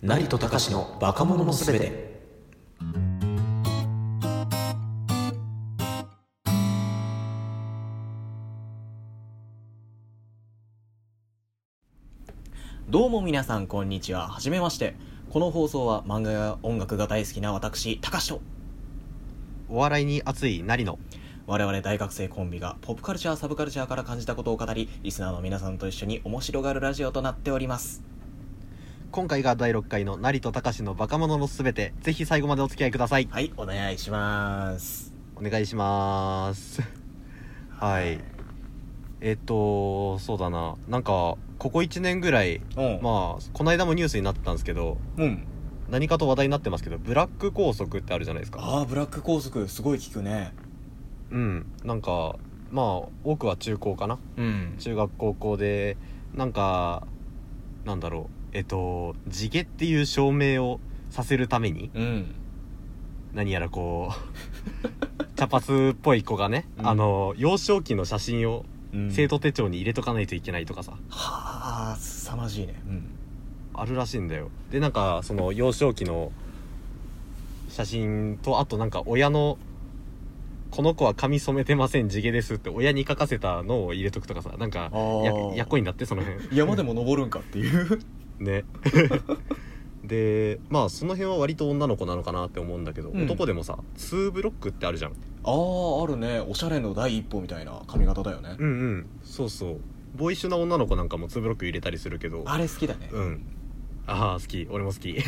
成戸隆のバカ者のすべて。どうも皆さんこんにちは。はじめまして。この放送は漫画や音楽が大好きな私高と。お笑いに熱い成野。我々大学生コンビがポップカルチャーサブカルチャーから感じたことを語りリスナーの皆さんと一緒に面白がるラジオとなっております今回が第6回の成戸隆のバカ者のすべて。ぜひ最後までお付き合いください。はいお願いします。お願いします。はい。えっとそうだな。なんかここ1年ぐらいうん。まあこの間もニュースになってたんですけどうん。何かと話題になってますけどブラック拘束ってあるじゃないですか。ああブラック拘束すごい聞くね。うん。なんかまあ多くは中高かな。うん。中学高校でなんかなんだろうえっと地毛っていう証明をさせるためにうん。何やらこう 茶髪っぽい子がね、うん。あの幼少期の写真をうん。生徒手帳に入れとかないといけないとかさ、はあ凄まじいね。うん。あるらしいんだよ。でなんかその幼少期の写真とあとなんか親の「この子は髪染めてません地毛です」って親に書かせたのを入れとくとかさ。なんかややっこいんだってその辺。山でも登るんかっていうね。でまあその辺は割と女の子なのかなって思うんだけど、うん。男でもさ2ブロックってあるじゃん。あああるね。おしゃれの第一歩みたいな髪型だよね、うんうん。そうそう。ボーイッシュな女の子なんかも2ブロック入れたりするけど。あれ好きだね。うん。ああ好き。俺も好き。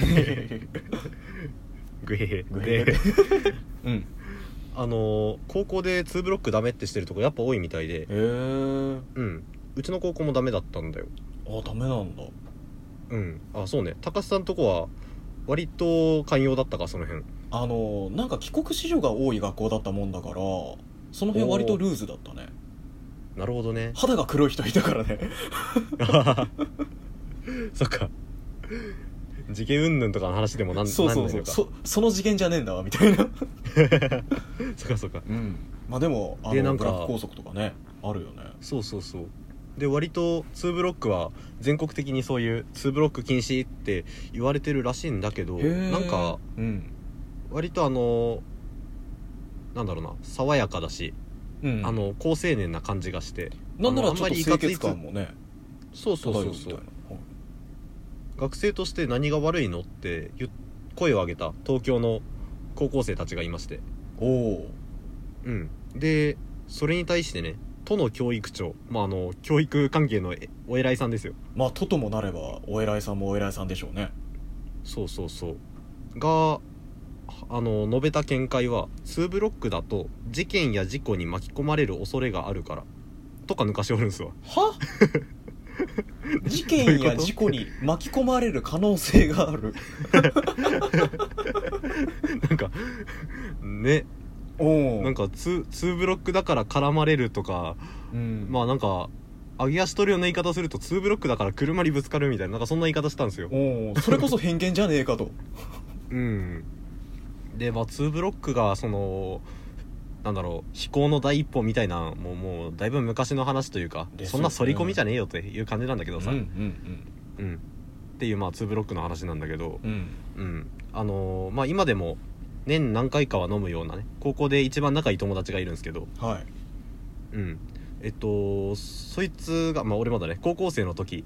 グヘヘ。グヘヘ。で うん。あのー高校で2ブロックダメってしてるとこやっぱ多いみたいで。へえうん。うちの高校もダメだったんだよ。あダメなんだうん。あそうね。高須さんとこは割と寛容だったかその辺。あのなんか帰国子女が多い学校だったもんだからその辺割とルーズだったね。なるほどね。肌が黒い人いたからね。そっか。事件云々とかの話でもなんそうそうそう。そその次元じゃねえんだわみたいな。そっかそっか。うん。まあでもあでなんかラック拘束とかねあるよね。そうそうそうで割と2ブロックは全国的にそういう2ブロック禁止って言われてるらしいんだけどなんかうん。割とあのなんだろうな爽やかだし、うんあの高青年な感じがしてなんならちょっと清潔感もねそうそうそう漂うみたいな。そう学生として何が悪いのって声を上げた東京の高校生たちがいまして。おおうん。でそれに対してね都の教育長。まああの教育関係のえお偉いさんですよ。まあとともなればお偉いさんもお偉いさんでしょうね。そうそうそう。があの述べた見解は2ブロックだと事件や事故に巻き込まれる恐れがあるからとか抜かしておるんですわ。は？事件や事故に巻き込まれる可能性がある。なんかねなんか 2, 2ブロックだから絡まれるとかうん。まあなんか上げ足取るような言い方すると2ブロックだから車にぶつかるみたいななんかそんな言い方したんですよ。それこそ偏見じゃねえかと。うん。でまあ2ブロックがそのなんだろう飛行の第一歩みたいなもうもうだいぶ昔の話というかそんな反り込みじゃねえよっていう感じなんだけどさ、うんうんっていうまあ2ブロックの話なんだけど。うんうん。うん。あのーまあ今でも年何回かは飲むようなね高校で一番仲いい友達がいるんですけど。うんはい。うん。えっとそいつがまあ俺まだね高校生の時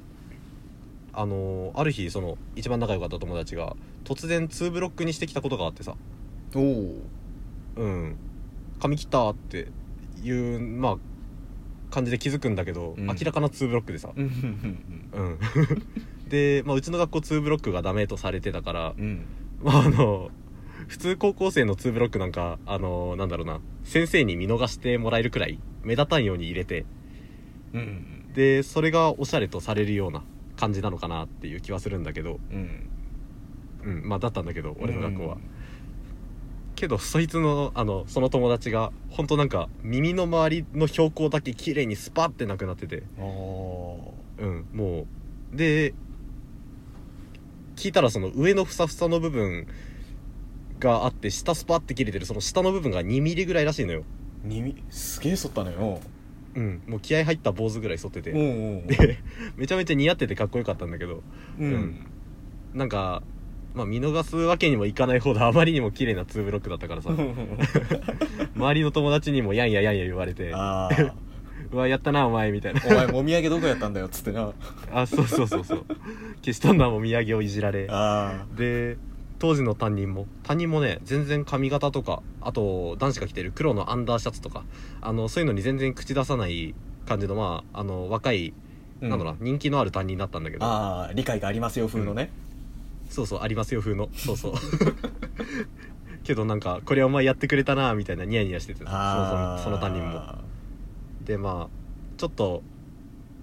あのーある日その一番仲良かった友達が突然2ブロックにしてきたことがあってさ。おおうん。髪切ったっていうまあ感じで気づくんだけど、うん。明らかな2ブロックでさ。うんうんうん。で、まあ、うちの学校2ブロックがダメとされてたからまああの普通高校生の2ブロックなんかあのなんだろうな。先生に見逃してもらえるくらい目立たんように入れて。うんうんでそれがおしゃれとされるような感じなのかなっていう気はするんだけど。うん。うんまあだったんだけど俺の学校は、けどそいつのあのその友達が本当なんか耳の周りの標高だけ綺麗にスパってなくなってて。ああうんもう。で聞いたらその上のふさふさの部分があって下スパって切れてるその下の部分が2ミリぐらいらしいのよ。耳すげえ剃ったのよ。うん。もう気合入った坊主ぐらい剃ってて、でめちゃめちゃ似合っててかっこよかったんだけど。うん。うん。なんかまあ見逃すわけにもいかないほどあまりにも綺麗なツーブロックだったからさ。周りの友達にもやんややんや言われて。ああ うわやったなお前みたいな。お前もみあげどこやったんだよっつってな。あそうそうそうそう。消し飛んだもみあげをいじられ。あで当時の担任も担任もね全然髪型とかあと男子が着てる黒のアンダーシャツとかあのそういうのに全然口出さない感じのまああの若い、あなんだろうな人気のある担任だったんだけど。ああ理解がありますよ風のね、そうそうありますよ風の。そうそう。けどなんかこれお前やってくれたなみたいなニヤニヤしててそのその担任も。でまあちょっと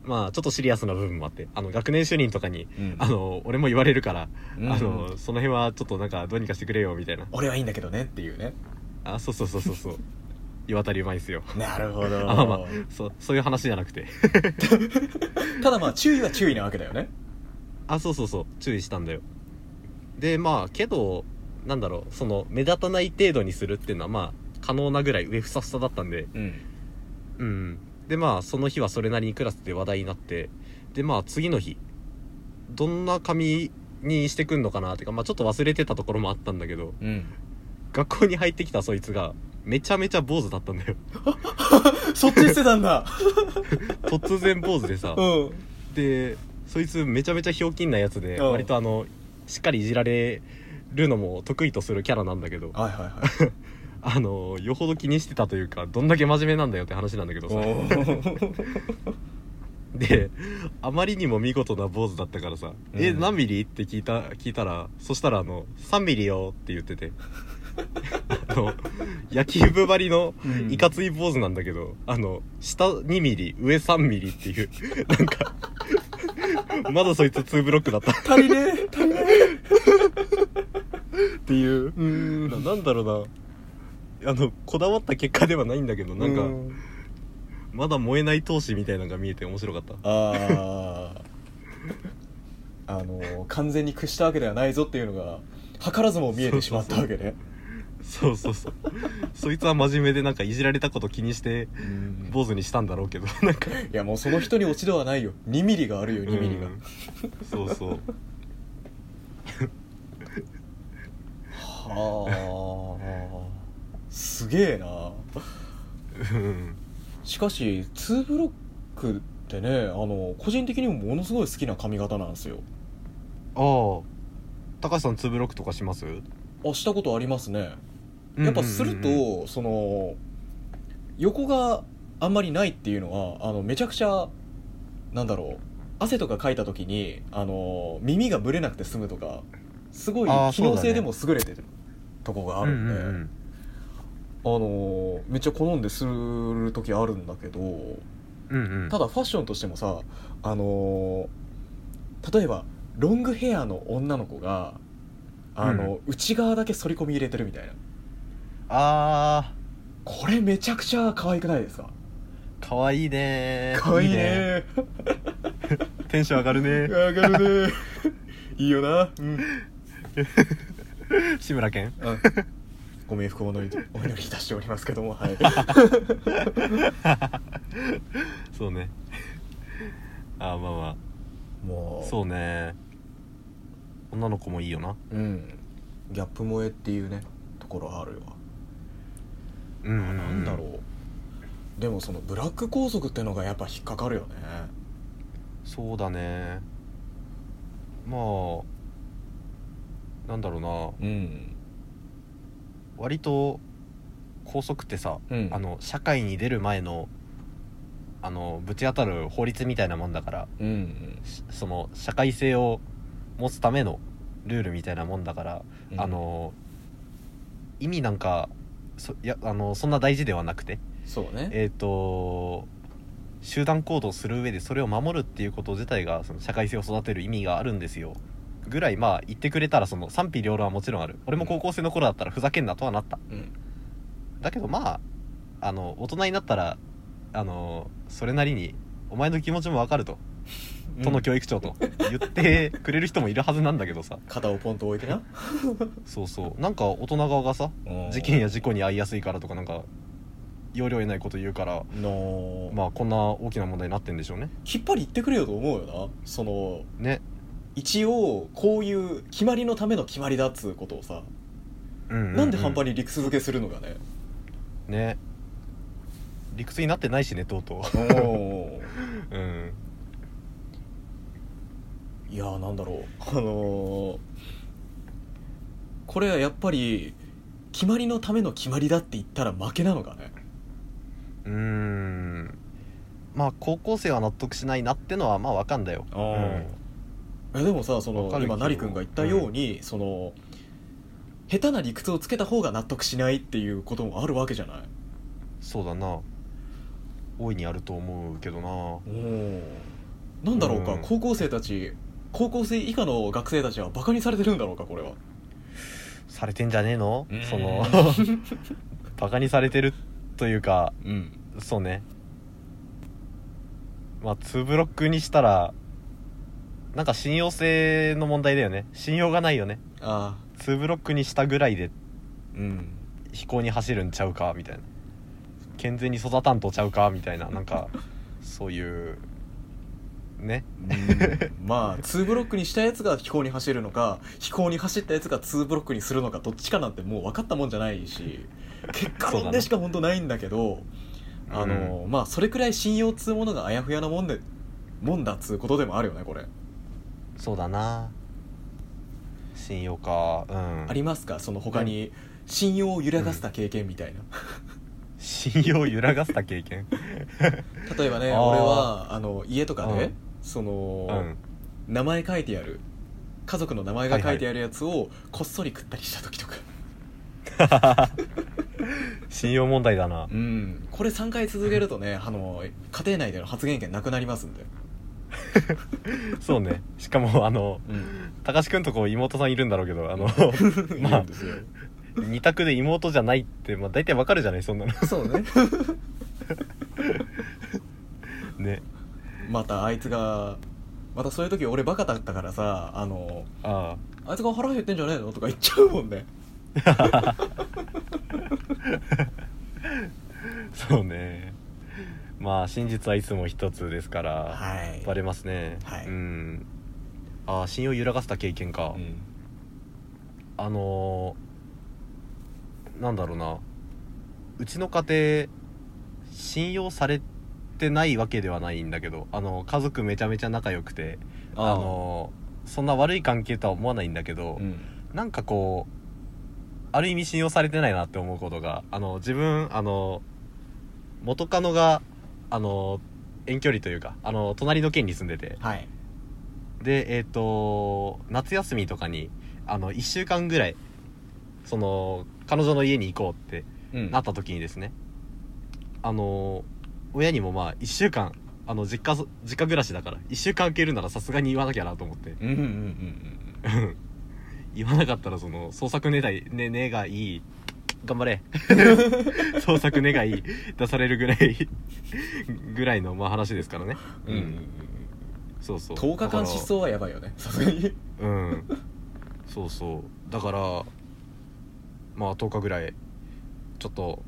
まあちょっとシリアスな部分もあってあの学年主任とかに、うん。あの俺も言われるから、うん。あのその辺はちょっとなんかどうにかしてくれよみたいな。俺はいいんだけどねっていうね。あそうそうそうそうそう。岩渡りうまいっすよ。なるほど。あまあまあそうそういう話じゃなくて。ただまあ注意は注意なわけだよね。あそうそうそう。注意したんだよ。でまあけどなんだろうその目立たない程度にするっていうのはまあ可能なぐらい上ふさふさだったんで。うん。うんでまあその日はそれなりにクラスで話題になってでまあ次の日どんな髪にしてくんのかなっていうかまあちょっと忘れてたところもあったんだけどうん。学校に入ってきたそいつがめちゃめちゃ坊主だったんだよ。そっちしてたんだ。突然坊主でさうん。でそいつめちゃめちゃひょうきんなやつでうん。割とあのしっかりいじられるのも得意とするキャラなんだけど。はいはいはい あのよほど気にしてたというかどんだけ真面目なんだよって話なんだけどさ。であまりにも見事な坊主だったからさ「うん。え何ミリ?」って聞いた聞いたらそしたらあの「3ミリよ」って言ってて。あの野球部張りのうん。いかつい坊主なんだけど、あの下2ミリ上3ミリっていうなんか まだそいつ2ブロックだった。っ足りねえ足りねていう。えうなんだろうなあのこだわった結果ではないんだけどなんか、うまだ燃えない闘志みたいなのが見えて面白かった。あああの完全に屈したわけではないぞっていうのが図らずも見えてしまったわけね。そうそうそう。そいつは真面目でなんかいじられたこと気にしてうん。坊主にしたんだろうけど なんか。いやもうその人に落ち度はないよ。2ミリがあるよ2ミリが。うん。そうそう。はあすげえな。うん。しかし2ブロックってねあの個人的にもものすごい好きな髪型なんですよ。ああ。高橋さん2ブロックとかします？あしたことありますね。やっぱすると、その横があんまりないっていうのはあのめちゃくちゃなんだろう汗とかかいた時にあの耳が蒸れなくて済むとかすごい機能性でも優れてるとこがあるんで、あのめっちゃ好んでする時あるんだけどうんうん。ただファッションとしてもさあの例えばロングヘアの女の子があの、内側だけ反り込み入れてるみたいな。あこれめちゃくちゃ可愛くないですか？ーかわいいね可愛いね テンション上がるね上がるね いいよな。うん。志村けんご冥福をお祈りお祈りいたしておりますけどもはい。そうね。あーまあまもう。あそうね。女の子もいいよな。うん。ギャップ萌えっていうねところあるわ。うんうん、うん、なんだろう。でもそのブラック校則ってのがやっぱ引っかかるよね。そうだね。まあなんだろうな。うん割と校則ってさ、うん。あの社会に出る前のあのぶち当たる法律みたいなもんだからうんしその社会性を持つためのルールみたいなもんだから、うん。あの意味なんかそいやあのそんな大事ではなくてそうね。えっ、と集団行動する上でそれを守るっていうこと自体がその社会性を育てる意味があるんですよぐらいまあ言ってくれたらその賛否両論はもちろんある。俺も高校生の頃だったらふざけんなとはなった。うん。だけどまああの大人になったらあのそれなりにお前の気持ちもわかると。都の教育長と言ってくれる人もいるはずなんだけどさ。肩をポンと置いてな。そうそう。なんか大人側がさ事件や事故に遭いやすいからとかなんか要領得ないこと言うからのまあこんな大きな問題になってんでしょうね。きっぱり言ってくれよと思うよな。そのね一応こういう決まりのための決まりだっつうことをさ、うううなんで半端に理屈付けするのがね。ね。理屈になってないしねとうとう。うん。いやーなんだろう。あのーこれはやっぱり決まりのための決まりだって言ったら負けなのかね。うーん。まあ高校生は納得しないなってのはまあわかんだよ。あーえでもさその今成君が言ったように、その下手な理屈をつけた方が納得しないっていうこともあるわけじゃない？そうだな。大いにあると思うけどな。おなんだろうか、うん。高校生たち高校生以下の学生たちはバカにされてるんだろうかこれは。されてんじゃねえの？うん。その バカにされてるというかうん。そうね。まあ2ブロックにしたらなんか信用性の問題だよね。信用がないよね。あ2ブロックにしたぐらいであうん。飛行に走るんちゃうかみたいな。健全に育たんとちゃうかみたいな。なんかそういうね。うん。まあ2ブロックにしたやつが飛行に走るのか飛行に走ったやつが2ブロックにするのかどっちかなんてもう分かったもんじゃないし結果論でしか本当ないんだけどあの、まあそれくらい信用っつうものがあやふやなもんでもんだっつうことでもあるよねこれ、そうだな。信用か。うん。ありますか？その他に信用を揺らがせた経験みたいな、信用を揺らがせた経験？例えばねあー。俺はあの家とかで、うん。その、うん。名前書いてある。家族の名前が書いてあるやつをこっそり食ったりした時とか、信用問題だな。うん。これ3回続けるとねあの家庭内での発言権なくなりますんで、そうね。しかもあのうん、高志くんとこ妹さんいるんだろうけどあのい まあ二択で妹じゃないって、まあ、大体わかるじゃないそんなの。そうね。ね。またあいつがまたそういう時俺バカだったからさあのああ。いつが腹減ってんじゃねえのとか言っちゃうもんね。あ そうねまあ真実はいつも一つですからはい。バレますね。はい。うん。ああ信用揺らがせた経験か、うん。あのーなんだろうな。うちの家庭信用されてないわけではないんだけどあの家族めちゃめちゃ仲良くてああのーそんな悪い関係とは思わないんだけど、うん。なんかこうある意味信用されてないなって思うことがあの自分あの元カノがあの遠距離というかあの隣の県に住んでて。はい。でえっ、と夏休みとかにあの1週間ぐらいその彼女の家に行こうってうん。なった時にですねあの親にもまあ1週間あの実家実家暮らしだから1週間空けるならさすがに言わなきゃなと思って。うんうんうんうん 言わなかったらその創作願いね願い頑張れ。創作願い出されるぐらいぐらいのまあ話ですからね。うん。そうそう。10日間失踪はやばいよね。さすがに。うん。そうそう。だからまあ10日ぐらいちょっと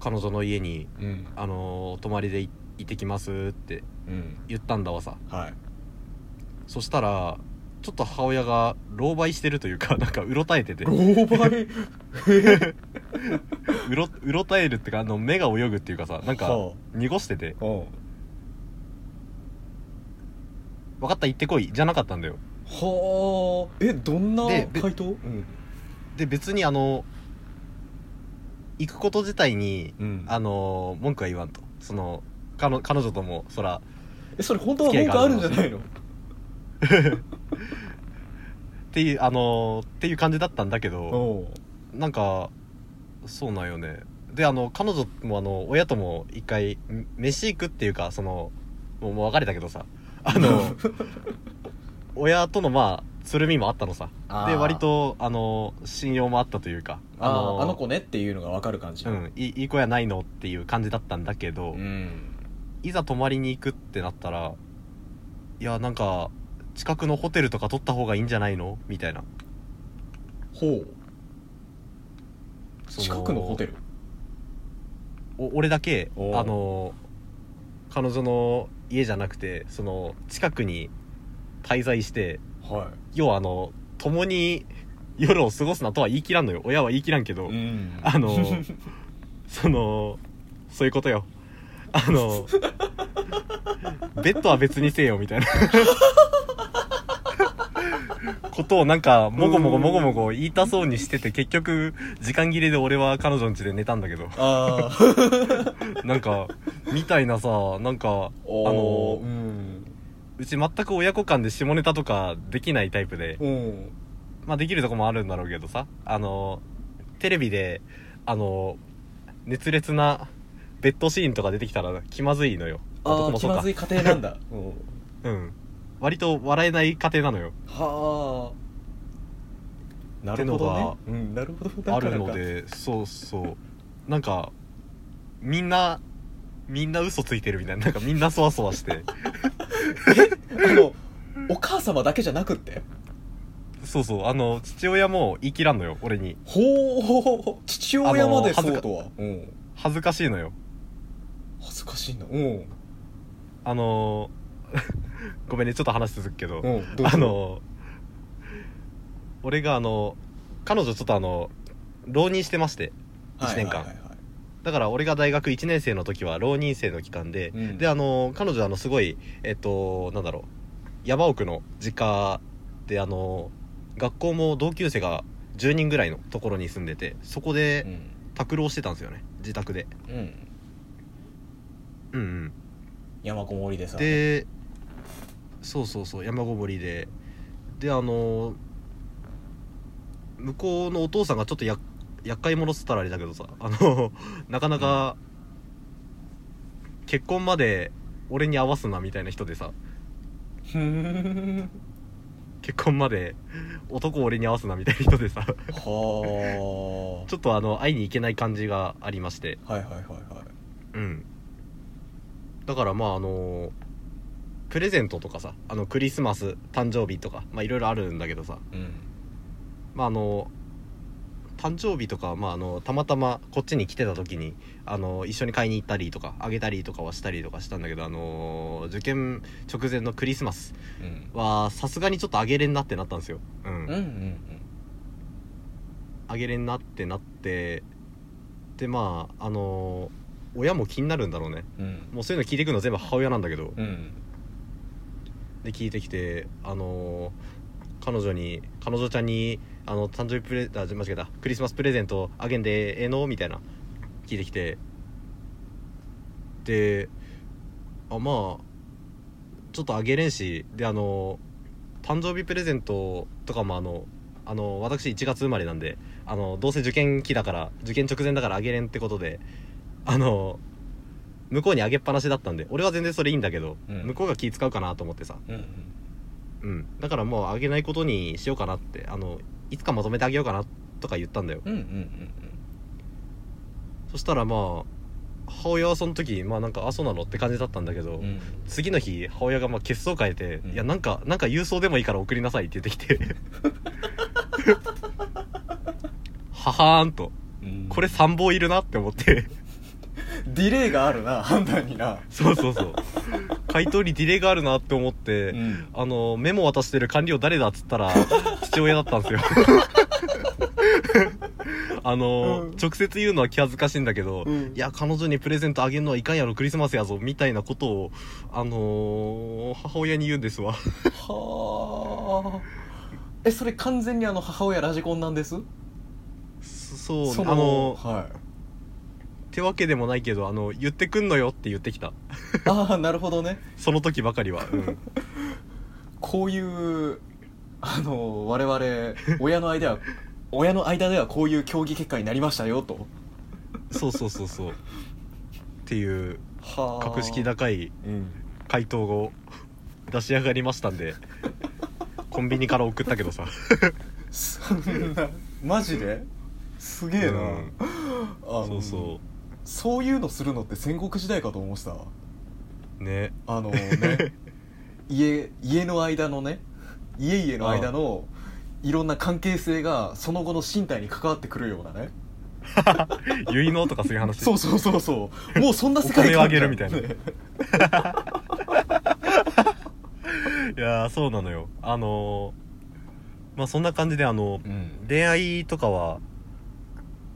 彼女の家にうん。あのー泊まりでい行ってきますってうん。言ったんだわさ。はい。そしたらちょっと母親が狼狽してるというかなんかうろたえてて。狼狽 うろうろたえるってかあの目が泳ぐっていうかさなんかは濁してて。うん分かった行ってこい。じゃなかったんだよ。はあ。えどんなでべ回答？うん。で別にあの行くこと自体にうん。あの文句は言わんと。その彼女彼女ともそらえそれ本当は文句あるんじゃないの？っていうあのっていう感じだったんだけどなんかそうなんよね。であの彼女もあの親とも一回ん飯行くっていうかそのもう別れたけどさ。あの 親とのまあつるみもあったのさ。で割とあの信用もあったというかあののあの子ねっていうのが分かる感じうんいいいい子やないのっていう感じだったんだけど、うん。いざ泊まりに行くってなったらいやなんか近くのホテルとか取った方がいいんじゃないの？みたいな。ほう。そ近くのホテル？お俺だけあの彼女の家じゃなくてその近くに滞在しては要はあの共に夜を過ごすなとは言い切らんのよ。親は言い切らんけど、いうん。あの そのそういうことよ。あの ベッドは別にせよみたいな ことをなんかもごもごもごもご言いたそうにしてて結局時間切れで俺は彼女ん家で寝たんだけど。ああ なんかみたいなさなんかあのうん。うち全く親子間で下ネタとかできないタイプで。うん。まあできるとこもあるんだろうけどさ。あのテレビであの熱烈なベッドシーンとか出てきたら気まずいのよ。ああ気まずい家庭なんだ。うんうん割と笑えない家庭なのよ。はあ。なるほどね。うんなるほど。だあるのでそうそう。なんかみんなみんな嘘ついてるみたいな。なんかみんなそわそわして。あのお母様だけじゃなくって？そうそう。あの父親も言い切らんのよ俺に。ほう。父親までそうとは？うん。恥ずかしいのよ。恥ずかしいなうん。あの ごめんねちょっと話続くけど、うんどうぞ。あの俺があの彼女ちょっとあの浪人してまして1年間、はいはいはいはい。だから俺が大学1年生の時は浪人生の期間で、うん。であの彼女あのすごいえっとなんだろう山奥の実家であの学校も同級生が10人ぐらいのところに住んでてそこで宅浪してたんですよね自宅で。うん。うんうん。うん山こもりでさでそうそうそう山ごもりで。であの向こうのお父さんがちょっとや厄介者っつったらあれだけどさあのなかなか結婚まで俺に合わすなみたいな人でさ。結婚まで男俺に合わすなみたいな人でさ。はちょっとあの会いに行けない感じがありまして。あはいはいはいはい。うん。だからまああのプレゼントとかさあのクリスマス誕生日とかまあいろいろあるんだけどさ。うん。まああの誕生日とか、まあ、あのたまたまこっちに来てた時にあの一緒に買いに行ったりとかあげたりとかはしたりとかしたんだけどあの受験直前のクリスマスうん。はさすがにちょっとあげれんなってなったんですよ。うん、うんうんあげれんなってなってでまああの親も気になるんだろうね。うん。もうそういうの聞いてくるの全部母親なんだけど。うんで聞いてきてあの彼女に彼女ちゃんにあの誕生日プレあ間違えたクリスマスプレゼントあげんでええのみたいな聞いてきて。であまあちょっとあげれんしであの誕生日プレゼントとかもあのあの私1月生まれなんであのどうせ受験期だから受験直前だからあげれんってことであの向こうにあげっぱなしだったんで俺は全然それいいんだけど、うん。向こうが気使うかなと思ってさ。うんうんうん、だからもうあげないことにしようかなってあのいつかまとめてあげようかなとか言ったんだよ。うんうんうんそしたらまあ母親はその時まあなんかあそうなのって感じだったんだけど、うんうん。次の日母親がまあ血相変えて、うん。いやなんかなんか郵送でもいいから送りなさいって言ってきて ははーんと。うん。これ参謀いるなって思ってディレイがあるな 判断にな。そうそうそう。回答にディレイがあるなって思って、うん。あのメモ渡してる官僚誰だっつったら 父親だったんですよ。あの、うん。直接言うのは気恥ずかしいんだけど、うん。いや彼女にプレゼントあげるのはいかんやろクリスマスやぞみたいなことをあのー母親に言うんですわ。はあ。えそれ完全にあの母親ラジコンなんです？そそうそあのはってわけでもないけどあの言ってくんのよって言ってきた。いああなるほどね。その時ばかりは、うん、こういうあの我々親の間は親の間ではこういう競技結果になりましたよと。そうそうそうそう。っていうは格式高いうん。回答を出し上がりましたんでコンビニから送ったけどさ。そんなマジで？すげえな、うん。あのそうそそういうのするのって戦国時代かと思ってた。うね。あのね 家家の間のね家々の間のいろんな関係性がその後の身体に関わってくるようなね。結納とかそういう話。そうそうそうそう。もうそんな世界観をあげるみたいな。ね いやーそうなのよ。あのーまあそんな感じであのうん。恋愛とかは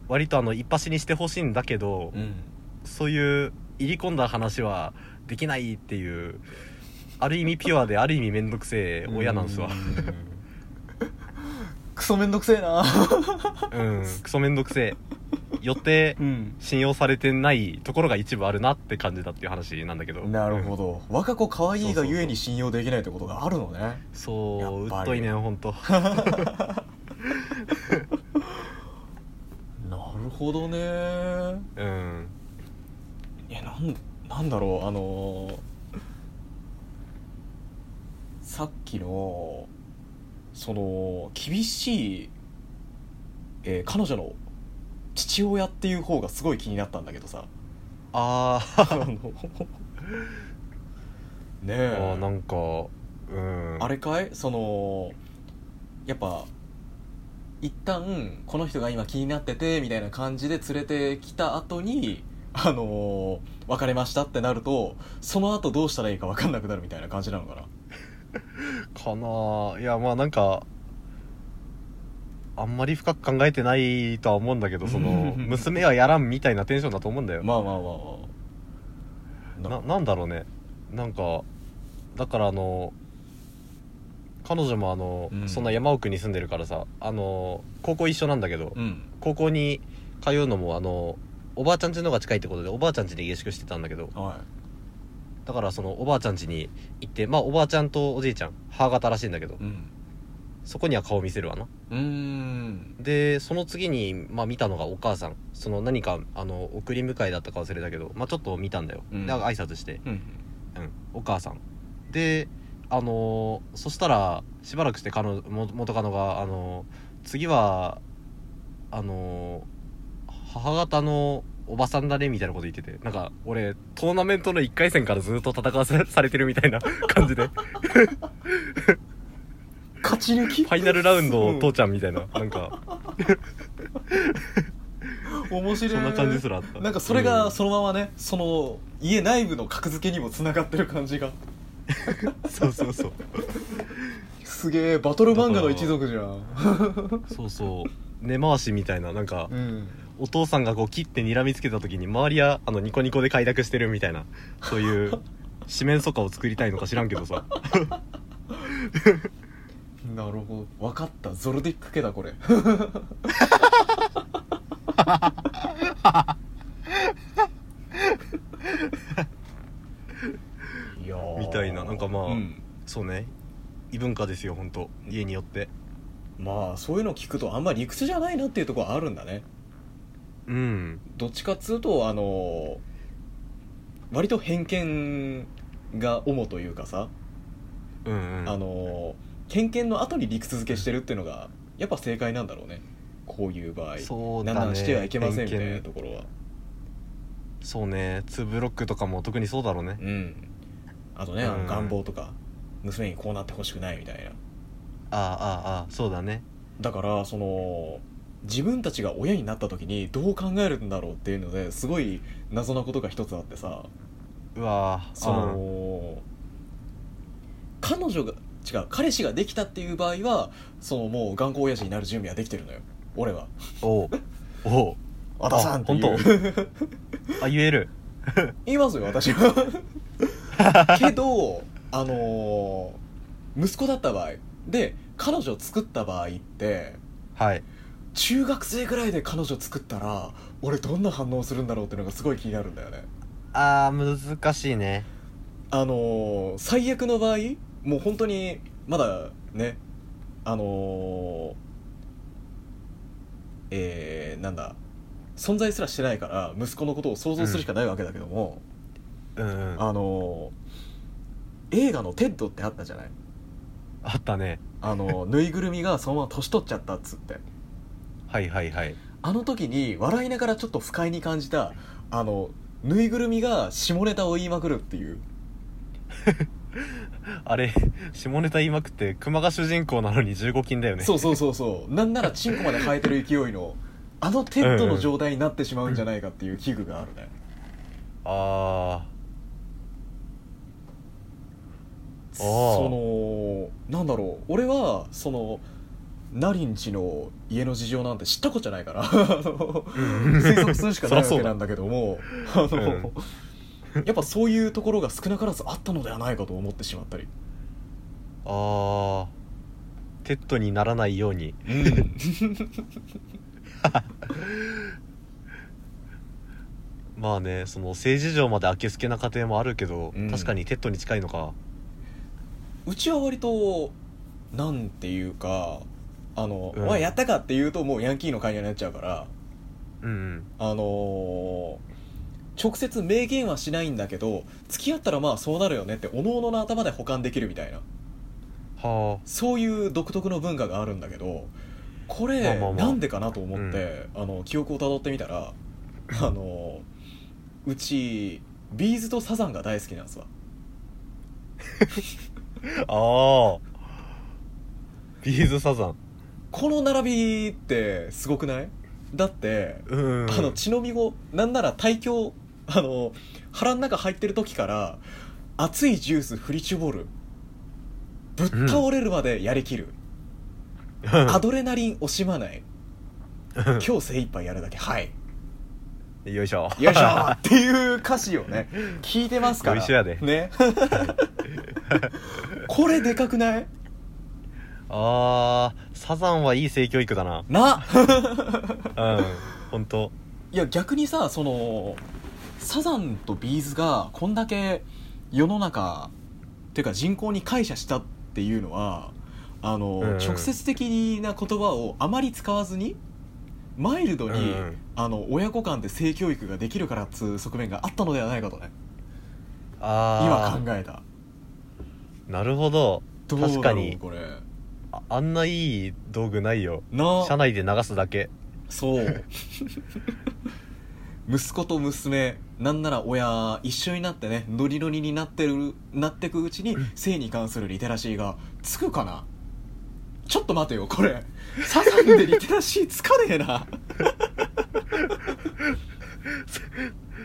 割とあの一発にしてほしいんだけど、うん。そういう入り込んだ話はできないっていうある意味ピュアである意味めんどくせえ親なんすわ。うん。クソめんどくせえな。うんクソめんどくせえ。よってうん。信用されてないところが一部あるなって感じだっていう話なんだけど。なるほど、我が子可愛いがゆえに信用できないってことがあるのね。そううやっといねんほんと。な るほどね。うん。いやなんなんだろうあのーさっきのその厳しい、えー彼女の父親っていう方がすごい気になったんだけどさ。あ あのねーえ。あーなんかうん。あれかい？そのやっぱ一旦この人が今気になっててみたいな感じで連れてきた後にあの別れましたってなるとその後どうしたらいいか分かんなくなるみたいな感じなのかな。かなあいやまあなんかあんまり深く考えてないとは思うんだけどその 娘はやらんみたいなテンションだと思うんだよ、まあまあまあまあ。ななんだろうね。なんかだからあの彼女もあの、うん。そんな山奥に住んでるからさあの高校一緒なんだけど、うん。高校に通うのもあのおばあちゃん家の方が近いってことでおばあちゃん家で下宿してたんだけどはだからそのおばあちゃん家に行ってまあおばあちゃんとおじいちゃん母方らしいんだけどいうん。そこには顔見せるわな。うーん。でその次に、まあ、見たのがお母さん。その何かあの送り迎えだったか忘れたけど、まあ、ちょっと見たんだよ、うん。で挨拶して、うん。うん、お母さん。であのーそしたらしばらくして彼元カノが、あのー次はあのー母方のおばさんだねみたいなこと言っててなんか俺トーナメントの1回戦からずっと戦わせされてるみたいな 感じで。勝ち抜き？ファイナルラウンド父ちゃんみたいななんか。面白いそんな感じすらあった。なんかそれがそのままね、その家内部の格付けにもつながってる感じが。うん そうそうそう。すげえバトル漫画の一族じゃん。そうそう。根回しみたいななんかうん。お父さんがこう切って睨みつけた時に周りはあのニコニコで快諾してるみたいなそういう四面楚歌を作りたいのか知らんけどさ。なるほど。分かった。ゾルディック家だこれ みたいな。なんかまあうん。そうね。異文化ですよ本当。家によって。まあそういうの聞くとあんまり理屈じゃないなっていうところはあるんだね。うん。どっちかっつうとあの割と偏見が主というかさ、うんうん。あの偏見の後に理屈付けしてるっていうのがやっぱ正解なんだろうね。こういう場合。そうだね。なんしてはいけませんみたいなところは。そうね。2ブロックとかも特にそうだろうね。うんあとね、うん。願望とか娘にこうなってほしくないみたいな。ああああそうだね。だからその自分たちが親になった時にどう考えるんだろうっていうのですごい謎なことが一つあってさ。うわーその彼女が違う彼氏ができたっていう場合はそのもう頑固親父になる準備はできてるのよ。俺は。うんおうおう。和田さんっていう。あ 言える。言いますよ私は けどあのー息子だった場合。で彼女を作った場合ってはい。中学生ぐらいで彼女作ったら俺どんな反応するんだろうっていうのがすごい気になるんだよね。あー難しいね。あのー最悪の場合もう本当にまだねあのーえー、なんだ存在すらしてないから息子のことを想像するしかないわけだけども、うんうん。あのー映画の「テッド」ってあったじゃない？あったね。あの ぬいぐるみがそのまま年取っちゃったっつって。はいはいはい。あの時に笑いながらちょっと不快に感じたあのぬいぐるみが下ネタを言いまくるっていう。あれ下ネタ言いまくって熊が主人公なのに15禁だよね。そうそうそうそう。なんならチンコまで生えてる勢いのあのテッドの状態になってしまうんじゃないかっていう危惧があるね、あそのなんだろう俺はそのナリんちの家の事情なんて知ったことじゃないから。推測するしかないわけなんだけども。あの、やっぱそういうところが少なからずあったのではないかと思ってしまったり。あーテッドにならないように。うん。まあねその性事情まで明けすけな家庭もあるけど、うん。確かにテッドに近いのかうちは割となんていうかあの、うん。お前やったかって言うともうヤンキーの会話になっちゃうからうんうん。あのー直接明言はしないんだけど付き合ったらまあそうなるよねっておののの頭で保管できるみたいな。はそういう独特の文化があるんだけどこれ、まあまあまあ。なんでかなと思って、あの記憶をたどってみたらあのうちビーズとサザンが大好きなんですわ あああビーズサザン。この並びってすごくない？だって、うん。あの血のみをなんなら体強あの腹の中入ってる時から熱いジュース振り絞るぶっ倒れるまでやりきる、アドレナリン惜しまない。今日精一杯やるだけ。はい。よいしょ。よいしょ。っていう歌詞をね聞いてますから。やで。ね これでかくない？あーサザンはいい性教育だな。な。うん本当いや逆にさそのサザンとビーズがこんだけ世の中っていうか人口に感謝したっていうのはあの、うん。うん直接的な言葉をあまり使わずにマイルドに、うん。うんあの親子間で性教育ができるからっつう側面があったのではないかとね。ああ今考えたなるほど。どうだろう確かにこれ。ああんないい道具ないよ。な車内で流すだけ。そう。息子と娘なんなら親一緒になってねノリノリになってるなってくうちに性に関するリテラシーがつくかな？ちょっと待てよこれ。サザンでリテラシーつかねえな。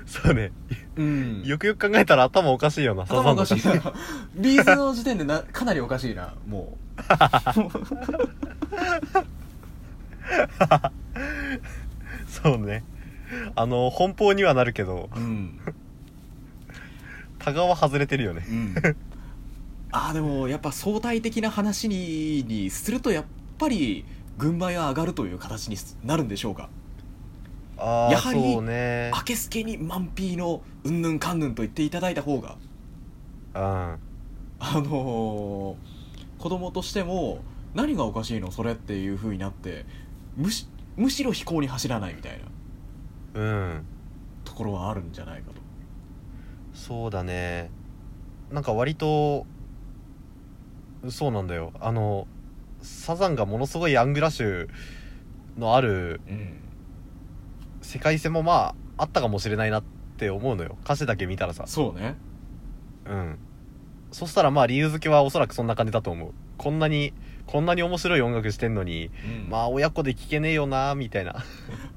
そうねうん。よくよく考えたら頭おかしいよな頭おかしい。なビ ーズの時点でなかなりおかしいなも そうね。あの奔放にはなるけど。ううん。タガは外れてるよね。うん。ああでもやっぱ相対的な話ににするとやっぱり軍配は上がるという形になるんでしょうか？やはりね。明けすけに満ーのうんぬんかんぬんと言っていただいた方がうん。あのー子供としても何がおかしいのそれっていう風になってむしむしろ飛行に走らないみたいなうん。ところはあるんじゃないかと。そうだね。なんか割とそうなんだよ。あのサザンがものすごいアングラッシュのあるうん世界線もまああったかもしれないなって思うのよ。歌詞だけ見たらさ。そうね。うん。そしたらまあ理由付けはおそらくそんな感じだと思う。こんなにこんなに面白い音楽してんのにうん。まあ親子で聴けねえよなみたいな。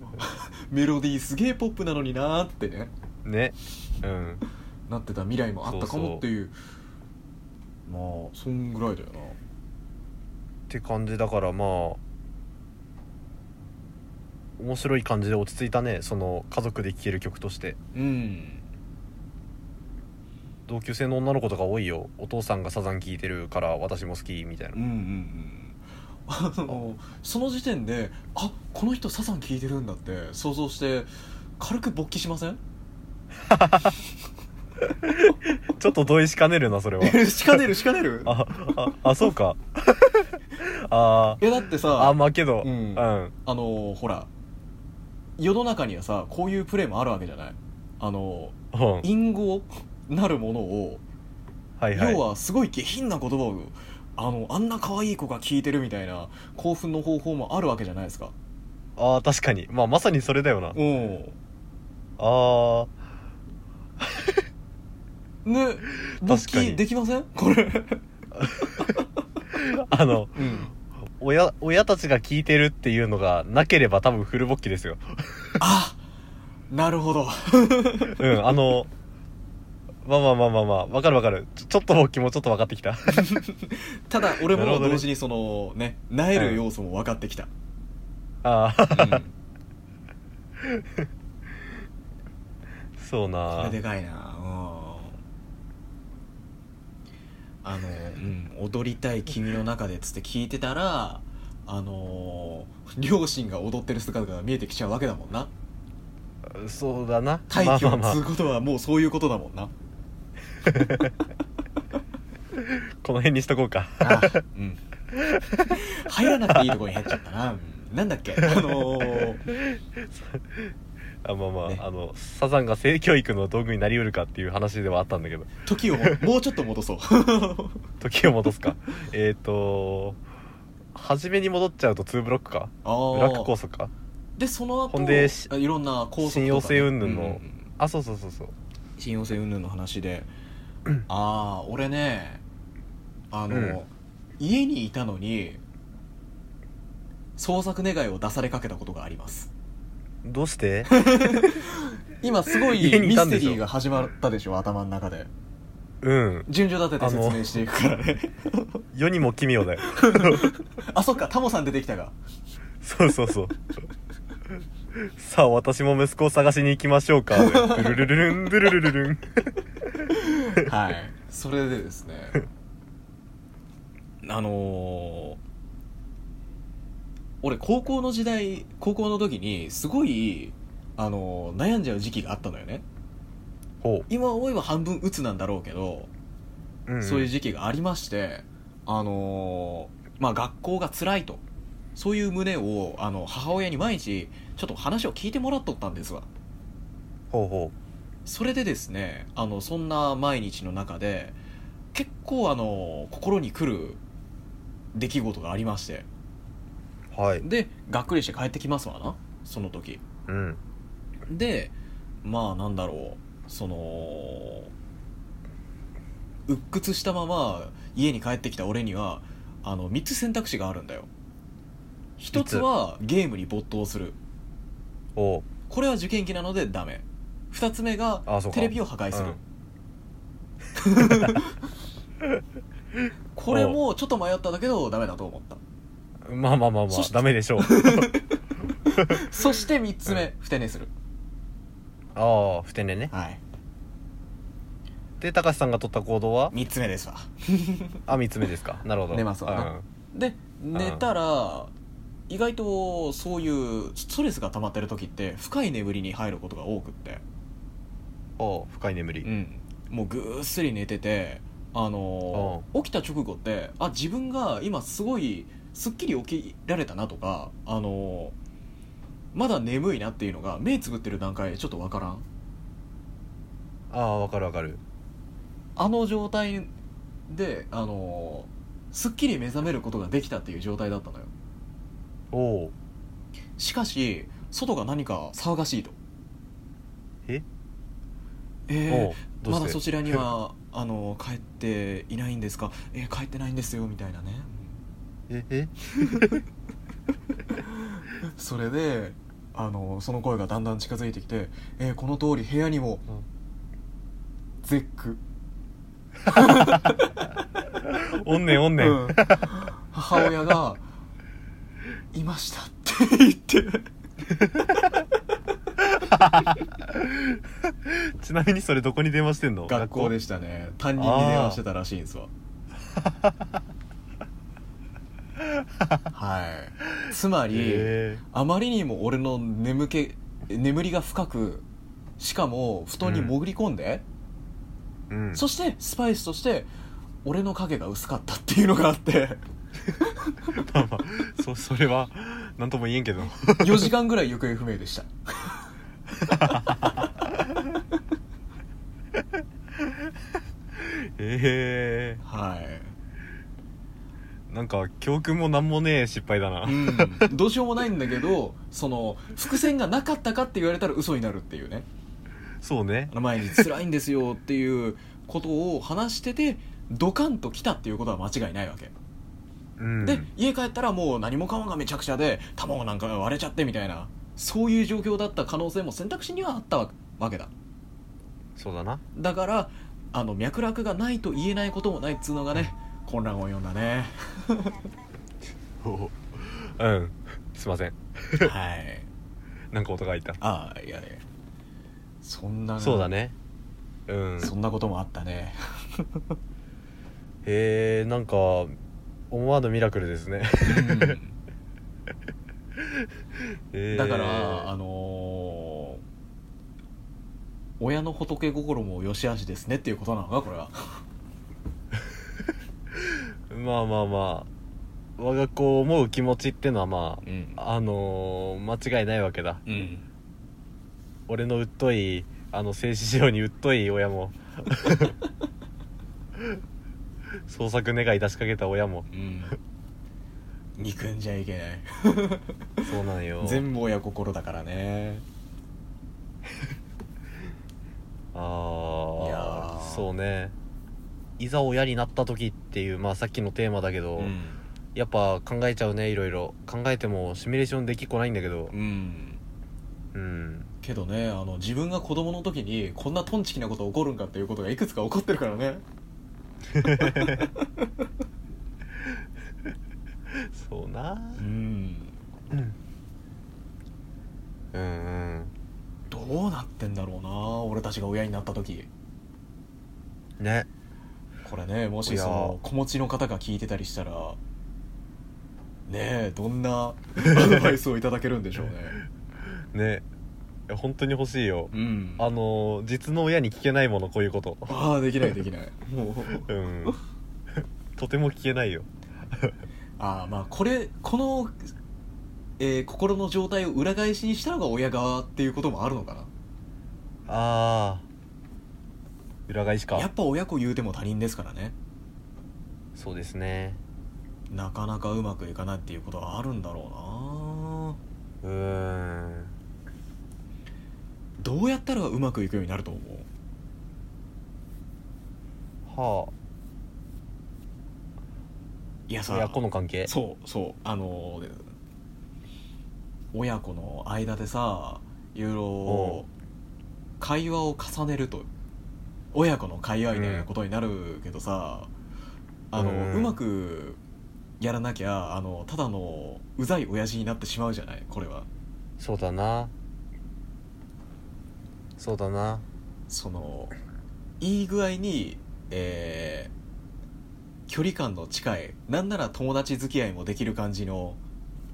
メロディーすげえポップなのになーってね。ね。うん。なってた未来もあったかもっていう。まあそんぐらいだよな。って感じだからまあ面白い感じで落ち着いたねその家族で聴ける曲として。うん。同級生の女の子とか多いよ。お父さんがサザン聴いてるから私も好きみたいな。うんうんうん。あのその時点であこの人サザン聴いてるんだって想像して軽く勃起しません？ちょっと同意しかねるなそれは。しかねるしかねる？あああそうか。あいやだってーさあまあけど。ううんん、あのほら世の中にはさこういうプレーもあるわけじゃない？あのうん。隠語なるものを、はいはい。要はすごい下品な言葉をあのあんな可愛い子が聞いてるみたいな興奮の方法もあるわけじゃないですか。ああ確かに。まあまさにそれだよな。うん。あ ね勃確かに。起できません？これ。あ あのうん親親たちが聞いてるっていうのがなければ多分フル勃起ですよ。あなるほど。うんあのまあまあまあまあまあわかるわかる。ちょっとも気もちょっと分かってきた。ただ俺も同時にそのねなえる要素も分かってきた、ああうん。こ そうなれでかいな。うんあの、うん「踊りたい君の中で」っつって聞いてたらあのー両親が踊ってる姿が見えてきちゃうわけだもんな。そうだな。大気をまあまあまあ。継ぐことはもうそういうことだもんな。この辺にしとこうか。あうん。入らなくていいところに入っちゃったな、うん。なんだっけ？あのー あまあまあ、ね。あのサザンが性教育の道具になりうるかっていう話ではあったんだけど。時をも もうちょっと戻そう。時を戻すか。えっと初めに戻っちゃうと2ブロックか？あブラックー高速か？でその後ほんでしいろんな高速とかね。信用性云々の。うん。うんあそうそうそうそう。信用性云々の話で。ああ俺ねあの、うん。家にいたのに捜索願いを出されかけたことがありますどうして？今すごい家にミいたんでしょ？ステリーが始まったでしょ頭の中で。うん。順序立てて説明していくからね。世にも奇妙だよ。あそっかタモさん出てきたがそうそうそう。さあ私も息子を探しに行きましょうか。ドゥルルルルンドゥルルルルン。はい。それでですね。あのー俺高校の時代高校の時にすごいあのー悩んじゃう時期があったのよね。ほ今思えば半分鬱なんだろうけど、う、んそういう時期がありましてあのーまあ学校が辛いと。そういう旨をあの母親に毎日ちょっと話を聞いてもらっとったんですわ。ほうほそれでですねあのそんな毎日の中で結構あの心に来る出来事がありまして。うはい。でがっくりして帰ってきますわなその時。うん。でまあなんだろうその鬱屈したまま家に帰ってきた俺にはあの3つ選択肢があるんだよ。一つはゲームに没頭する。お。うこれは受験期なのでダメ。2つ目があそうか。テレビを破壊する、これもちょっと迷ったんだけどダメだと思ったまあまあまあまそして。あダメでしょう。そして3つ目、ふて寝する。ああふて寝ねはい。で高橋さんが取った行動は？3つ目ですわ。あ三つ目ですか。なるほど。寝ますわな。で寝たら意外とそういうストレスが溜まってる時って深い眠りに入ることが多くって。うんおう深い眠り、うん。もうぐっすり寝ててあのー起きた直後ってあ自分が今すごいすっきり起きられたなとかあのーまだ眠いなっていうのが目つぶってる段階でちょっとわからん。ああわかるわかる。あの状態であのーすっきり目覚めることができたっていう状態だったのよ。おおしかし外が何か騒がしいと。え？えー、まだそちらには あの帰っていないんですか？えー帰ってないんですよみたいなねええ？それであのその声がだんだん近づいてきて、えーこの通り部屋にも絶句、おんねんおんねん、うん。母親が「いました」って言って。ちなみにそれどこに電話してんの？学校でしたね。担任に電話してたらしいんですわ はい。つまり、へあまりにも俺の眠気眠りが深くしかも布団に潜り込んで、えうん。そしてスパイスとして俺の影が薄かったっていうのがあって。まあまあそそれは何とも言えんけど。4時間ぐらい行方不明でした。えはいえなんか教訓も何もねえ失敗だな、うん、どうしようもないんだけどその伏線がなかったかって言われたら嘘になるっていうね。そうね。あの前に辛いんですよっていうことを話しててドカンと来たっていうことは間違いないわけ、うん。で家帰ったらもう何もかもがめちゃくちゃで卵なんかが割れちゃってみたいなそういう状況だった可能性も選択肢にはあったわわけだ。そうだな。だからあの脈絡がないと言えないこともないっつうのがね混乱を呼んだね。うん。すいません。はい。なんか音が開いた？ああいやいや。そんなそうだね。うん。そんなこともあったね。へえんか思わぬミラクルですね。へー だからあのー親の仏心も良し悪しですねっていうことなのかこれはまあまあまあ我が子を思う気持ちってのはまうん。ああのー間違いないわけだ。うん。俺の疎いあの静止仕様に疎い親も。創作願い出しかけた親も。うん。憎んじゃいけない。そうなんよ。全部親心だからね。ああそうねいざ親になった時っていうまあさっきのテーマだけど、うん。やっぱ考えちゃうねいろいろ。考えてもシミュレーションできっこないんだけど。うん。うん。けどねあの自分が子供の時にこんなトンチキなこと起こるんかっていうことがいくつか起こってるからね。そうな。うん。うんうん。どうなってんだろうな俺たちが親になった時。ねこれねもしその子持ちの方が聞いてたりしたらねえどんな アドバイスをいただけるんでしょうね。ね。いや本当に欲しいよ。うん。あの実の親に聞けないものこういうこと。ああできないできない。もう うん。とても聞けないよ。ああまあこれこの、えー心の状態を裏返しにしたのが親側っていうこともあるのかな。ああ裏返しか。やっぱ親子言うても他人ですからね。そうですね。なかなかうまくいかないっていうことはあるんだろうな。うーん。どうやったらうまくいくようになると思う？はいやさ。あ親子の関係？そうそう。あのー親子の間でさいろいろ会話を重ねると親子の会話みたいなことになるけどさ、あのうん。うまくやらなきゃあのただのうざい親父になってしまうじゃない？これは。そうだな。そうだな。そのいい具合にえー距離感の近いなんなら友達付き合いもできる感じの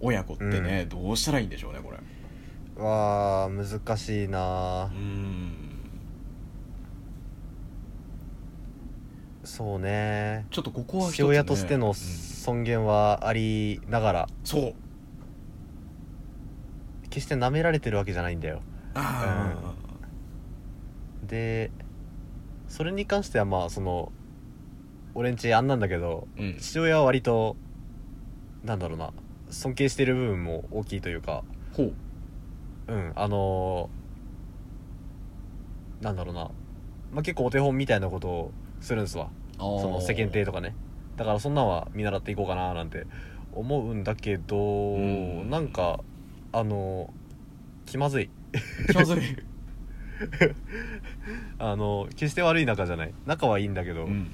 親子ってね、どうしたらいいんでしょうねこれ。わあ難しいなうんそうね。ちょっとここは一つ、父ね、親としてのうん尊厳はありながら。そう。決して舐められてるわけじゃないんだよ。あでそれに関してはまあその俺んちあんなんだけどーうん。父親は割となんだろうな尊敬してる部分も大きいというか。ほう。うんあのーなんだろうな、まあ、結構お手本みたいなことをするんですわそその世間体とかね。だからそんなんは見習っていこうかななんて思うんだけど、ん。なんかあの気まずい。気まずい、あの決して悪い仲じゃない。仲はいいんだけど、ううん。ん、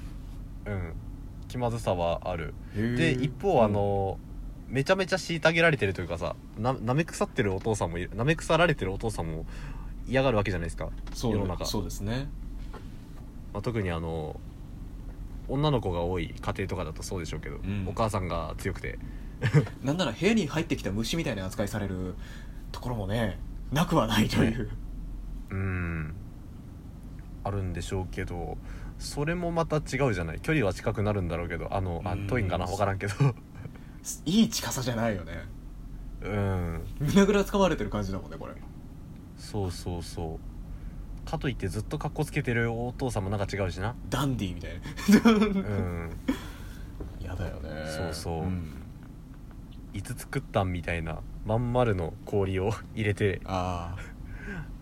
気まずさはある。で一方あの、めちゃめちゃ虐げられてるというかさな舐め腐ってるお父さんもいる舐め腐られてるお父さんも嫌がるわけじゃないですか、世の中。そうですね。まあ、特にあの女の子が多い家庭とかだとそうでしょうけど、ん。お母さんが強くて。なんなら部屋に入ってきた虫みたいな扱いされるところもねなくはないという、うん。あるんでしょうけどそれもまた違うじゃない？距離は近くなるんだろうけどあのあうん。遠いんかな？分からんけど。いい近さじゃないよね。うん。胸ぐらつかまれてる感じだもんねこれ。そうそうそうかといってずっと格好つけてるお父さんもなんか違うしな。ダンディーみたいな。うん。嫌だよね。そうそう。ん。いつ作ったんみたいなまん丸の氷を入れてあ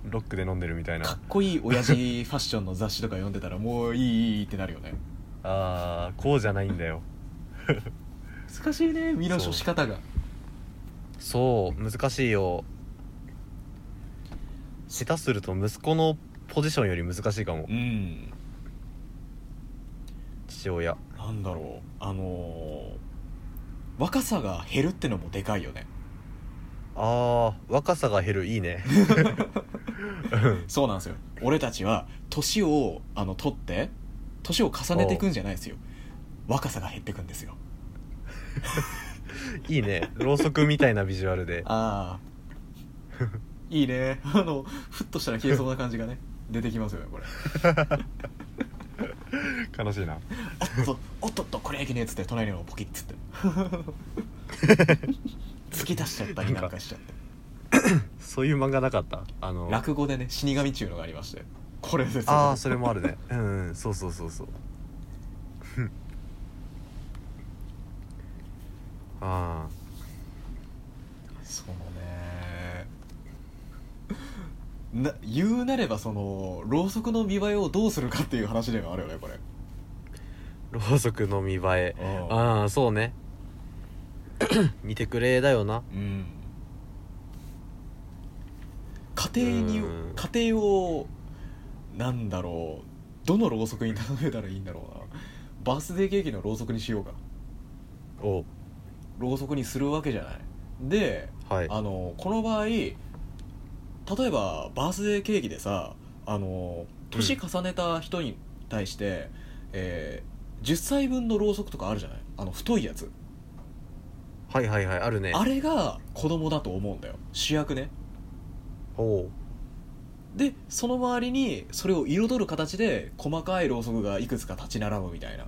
ロックで飲んでるみたいな。あかっこいい親父ファッションの雑誌とか読んでたらもういいいいってなるよね。あーこうじゃないんだよ。難しいね身の処し方が。そう。難しいよ。下手すると息子のポジションより難しいかも。うん。父親。なんだろう。あのー若さが減るってのもでかいよね。あー若さが減るいいね。そうなんですよ。俺たちは年をあの取って年を重ねていくんじゃないですよ。若さが減っていくんですよ。いいね。ろうそくみたいなビジュアルで。ああいいね。あのふっとしたら消えそうな感じがね出てきますよねこれ。悲しいな。おっとおっとっとこれいけねえっつって隣のをポキッつって。突き出しちゃったりなんかしちゃって。そういう漫画なかった？あの落語でね死神っちゅうのがありまして。これですよ。ああそれもあるね。うん、うん、そうそうそうそう。あそのねな言うなればそのろうそくの見栄えをどうするかっていう話ではあるよねこれ。あろうそくの見栄え。あああそうね。見てくれだよな。うん。家庭にうん。家庭をなんだろうどのろうそくに頼めたらいいんだろうな。バースデーケーキのろうそくにしようか。お。うろうそくにするわけじゃない。ではい。あのこの場合例えばバースデーケーキでさあの年重ねた人に対して、えー10歳分のろうそくとかあるじゃない？あの太いやつ、はいはいはいあるね。あれが子供だと思うんだよ。主役ね。おう。でその周りにそれを彩る形で細かいろうそくがいくつか立ち並ぶみたいな。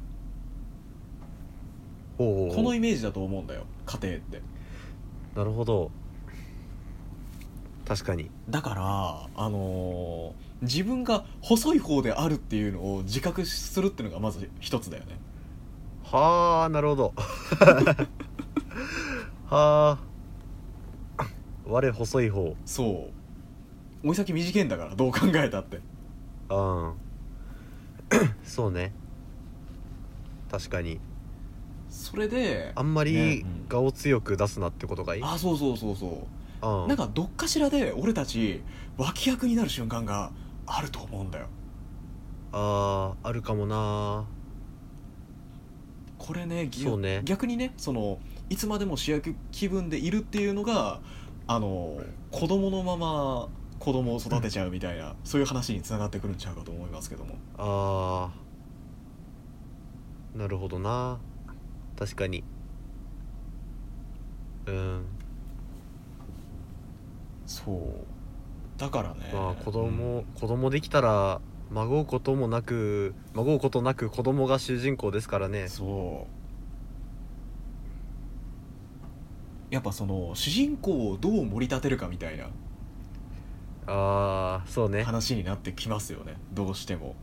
おうおう。このイメージだと思うんだよ。家庭って。なるほど確かに。だからあのー自分が細い方であるっていうのを自覚するっていうのがまず一つだよね。はあなるほど。はあ。我細い方。そう。追い先短いんだからどう考えたって。うん。そうね。確かに。それであんまねりうん。顔強く出すなってことがいい、あそうそうそうそうなんかどっかしらで俺たち脇役になる瞬間があると思うんだよ。あーあるかもな。これねぎそうね。逆にねそのいつまでも主役気分でいるっていうのがあの子供のまま子供を育てちゃうみたいな、そういう話につながってくるんちゃうかと思いますけども。あー。なるほどな。確かに。うんそう。だからね。まあ子供、うん。子供できたらまごうこともなくまごうことなく子供が主人公ですからね。そう。やっぱその主人公をどう盛り立てるかみたいな。ああそうね。話になってきますよね。どうしても。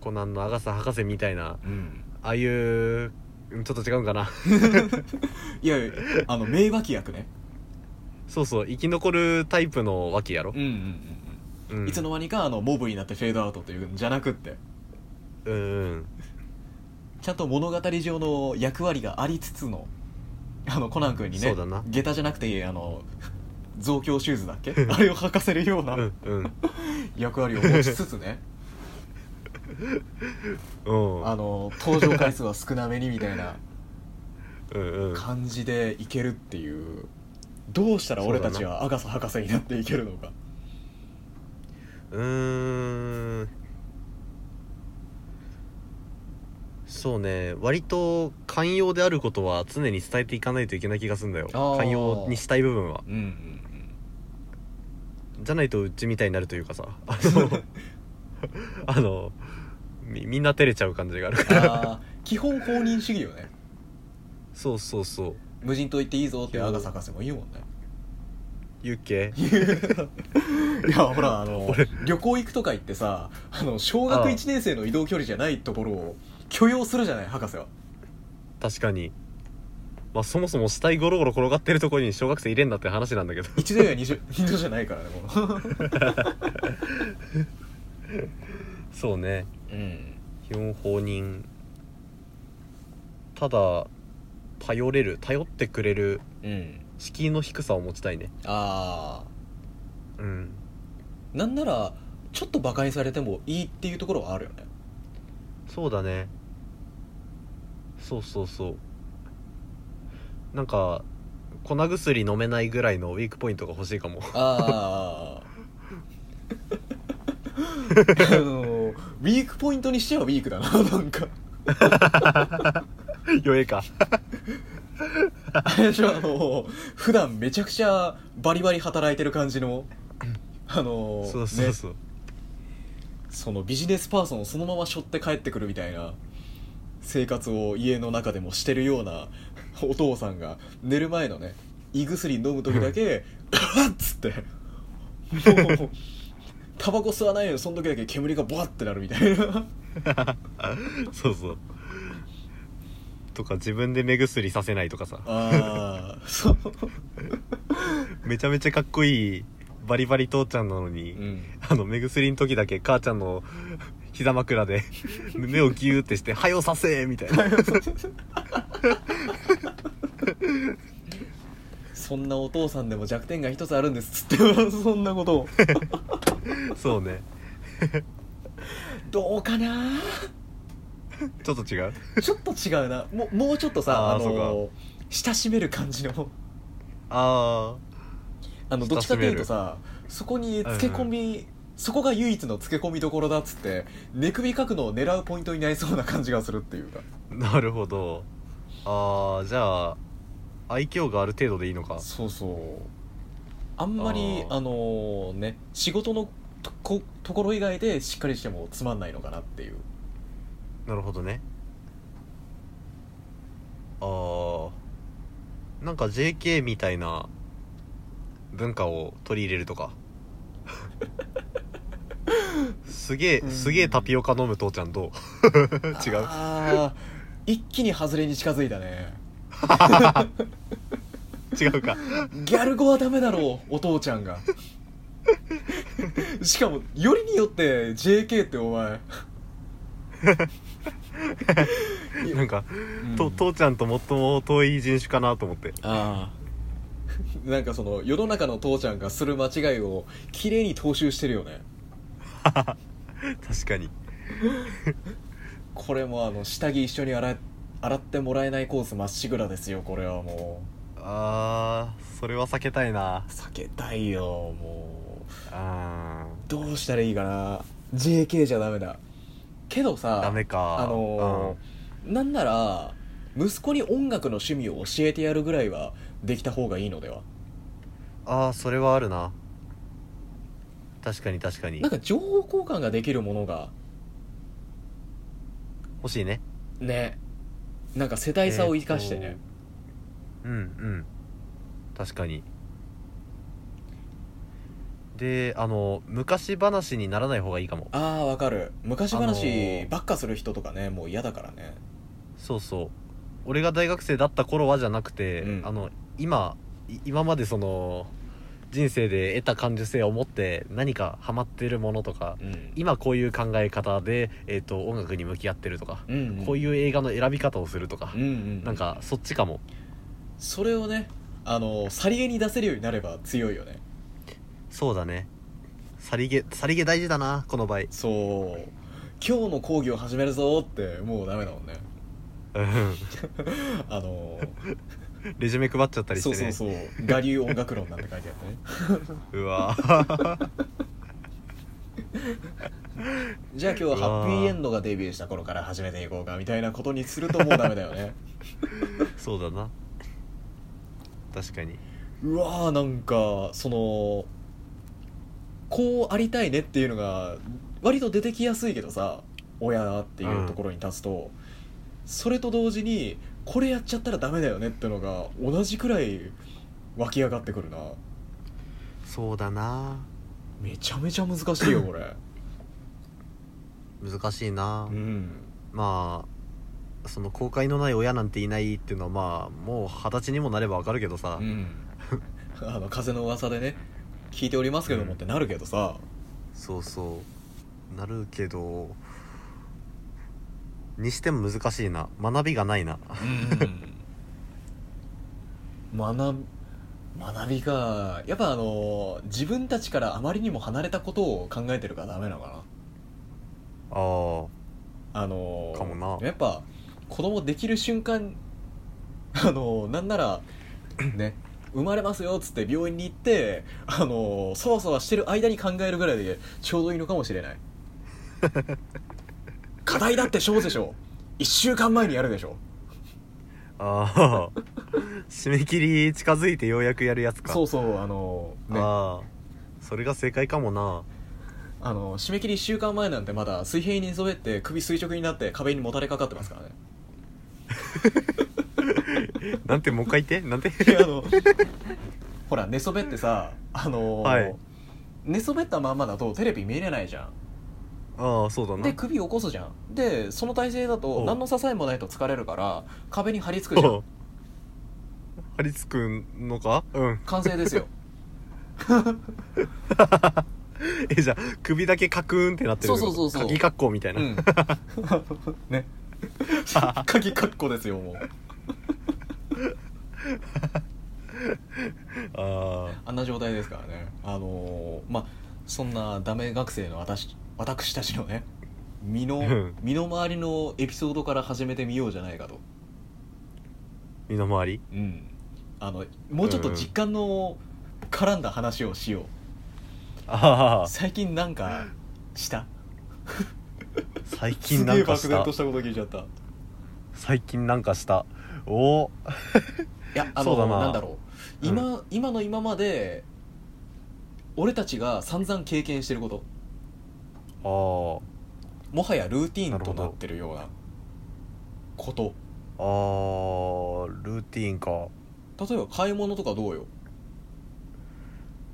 コナンのアガサ博士みたいな。うん。ああいううんちょっと違うんかな。いやあの名脇役ねそうそう生き残るタイプの脇やろ？うん、うんうんうん、いつの間にかあのモブになってフェードアウトというんじゃなくってうんうん。ちゃんと物語上の役割がありつつのあのコナン君にねそうだな。下駄じゃなくてあの増強シューズだっけ？あれを履かせるようなうんうん。役割を持ちつつね。うん。あの登場回数は少なめにみたいなうんうん。感じでいけるっていうどうしたら俺たちはアガサ博士になっていけるのか。うーん。そうね。割と寛容であることは常に伝えていかないといけない気がするんだよ。寛容にしたい部分は。うんうんじゃないとうちみたいになるというかさ。あのあのみみんな照れちゃう感じがあるかうんら基本放任主義よね。そうそうそう無人島行っていいぞってアガサ博士も言うもんね。ユッケ いやほらあの 俺。旅行行くとか言ってさあの小学ああ1年生の移動距離じゃないところを許容するじゃない博士は。確かに。まあそもそも死体ゴロゴロ転がってるところに小学生入れんなって話なんだけど。一度や二度 二度じゃないからねもそうね。ううん。基本放任。ただ頼れる頼ってくれるうん。敷居の低さを持ちたいね。あうん。あなんならちょっとバカにされてもいいっていうところはあるよね。そうだね。そうそうそう。なんか粉薬飲めないぐらいのウィークポイントが欲しいかも。ああ あのウィークポイントにしてはウィークだななんか 弱えか。あれでしょあの普段めちゃくちゃバリバリ働いてる感じのあのそうそうそう、ね、そのビジネスパーソンをそのまま背負って帰ってくるみたいな生活を家の中でもしてるようなお父さんが寝る前のね胃薬飲む時だけ「うわっ!」つってもうタバコ吸わないのにその時だけ煙がボワッてなるみたいな。そうそうとか自分で目薬させないとかさ。ああそう。めちゃめちゃかっこいいバリバリ父ちゃんなのに、うん。あの目薬の時だけ母ちゃんの膝枕で目をギューってして「はよさせ!」みたいな。そんなお父さんでも弱点が一つあるんですつってそんなことを。そうね。どうかな ちょっと違う？ちょっと違うな。もうもうちょっとさああーの親しめる感じの。ああのどっちかっていうとさそこにつけ込み、そこが唯一のつけ込みどころだっつって寝首かくのを狙うポイントになりそうな感じがするっていうか。あなるほど。ああじゃあ愛嬌がある程度でいいのか。そうそう。あんまりあー。あのね仕事のとこところ以外でしっかりしてもつまんないのかなっていうなるほどね。あー。なんか JK みたいな文化を取り入れるとか。すげえうん。すげえタピオカ飲む父ちゃんどう 違う。ああ一気に外れに近づいたね。違うか。ギャル語はダメだろうお父ちゃんが。しかもよりによって JK ってお前 なんか、うん。と父ちゃんと最も遠い人種かなと思って。ああ。なんかその世の中の父ちゃんがする間違いを綺麗に踏襲してるよね。確かに。これもあの下着一緒に洗え洗ってもらえないコースまっしぐらですよこれはもあーそれは避けたいな。う避けたいよもう。あどうしたらいいかな。JK じゃダメだけどさーダメか。あのーなんなら息子に音楽の趣味を教えてやるぐらいはできた方がいいのでは？ああそれはあるな。確かに確かに。なんか情報交換ができるものが欲しいね。ね。なんか世代差を生かしてね、うんうん。確かにであの昔話にならない方がいいかも。ああわかる。昔話ーばっかする人とかねもう嫌だからね。そうそう。俺が大学生だった頃はじゃなくて、うん。あの今い今までその人生で得た感受性を持って何かハマってるものとかうん。今こういう考え方で、えー、と音楽に向き合ってるとか、うんうん。こういう映画の選び方をするとか、うんうん。なんかそっちかも。それをねあのさりげに出せるようになれば強いよねそうだね。さりげさりげ大事だなこの場合。そう。今日の講義を始めるぞってもうダメだもんね。うん。あのレジュメ配っちゃったりしてね。そうそうそう。我流音楽論なんて書いてあってね。うわ じゃあ今日はハッピーエンドがデビューした頃から始めていこうかみたいなことにするともうダメだよね。そうだな。確かに。うわーなんかそのこうありたいねっていうのが割と出てきやすいけどさ親っていうところに立つと、それと同時にこれやっちゃったらダメだよねってのが同じくらい湧き上がってくるな。そうだな。めちゃめちゃ難しいよ これ。難しいな、うん。まあその後悔のない親なんていないっていうのはまあもう二十歳にもなればわかるけどさ、うん。あの風の噂でね 聞いておりますけどもってなるけどさ、そうそう。なるけどにしても難しいな。学びがないな。学び学びかやっぱあの自分たちからあまりにも離れたことを考えてるからダメなのかな。あー。あのかもな。やっぱ子供できる瞬間 あのなんならね生まれますよっつって病院に行ってあのそわそわしてる間に考えるぐらいでちょうどいいのかもしれない。課題だって小でしょ。1週間前にやるでしょ。ああ締め切り近づいてようやくやるやつか。そうそうあのね。ああそれが正解かもな。あの締め切り1週間前なんてまだ水平に寝そべって首垂直になって壁にもたれかかってますからね なんてもう一回言って。なんて。あのほら寝そべってさあの、はい。寝そべったまんまだとテレビ見れないじゃん。ああそうだな。で首起こすじゃん。でその体勢だおとう。何の支えもないと疲れるから壁に張り付くじゃん。張り付くのか？うん。完成ですよ。えじゃあ首だけカクーンってなってる。そうそうそうそう。鍵格好みたいな、うん。ね。鍵かっこですよもう ああんな状態ですからね。あのーまあそんなダメ学生の私私たちのね身のうん。身の回りのエピソードから始めてみようじゃないかと。あ身の回り？うん。あのもうちょっと実感の絡んだ話をしよう、ああ最近なんかした？最す近なげえんかした。としたこと聞いちゃった。い最近なんかしたお。おやあのそうだな。なんだろう。今、今の今まで俺たちが散々経験してること。あもはやルーティーンとなってるようなこと。ああールーティーンか。例えば買い物とかどうよ？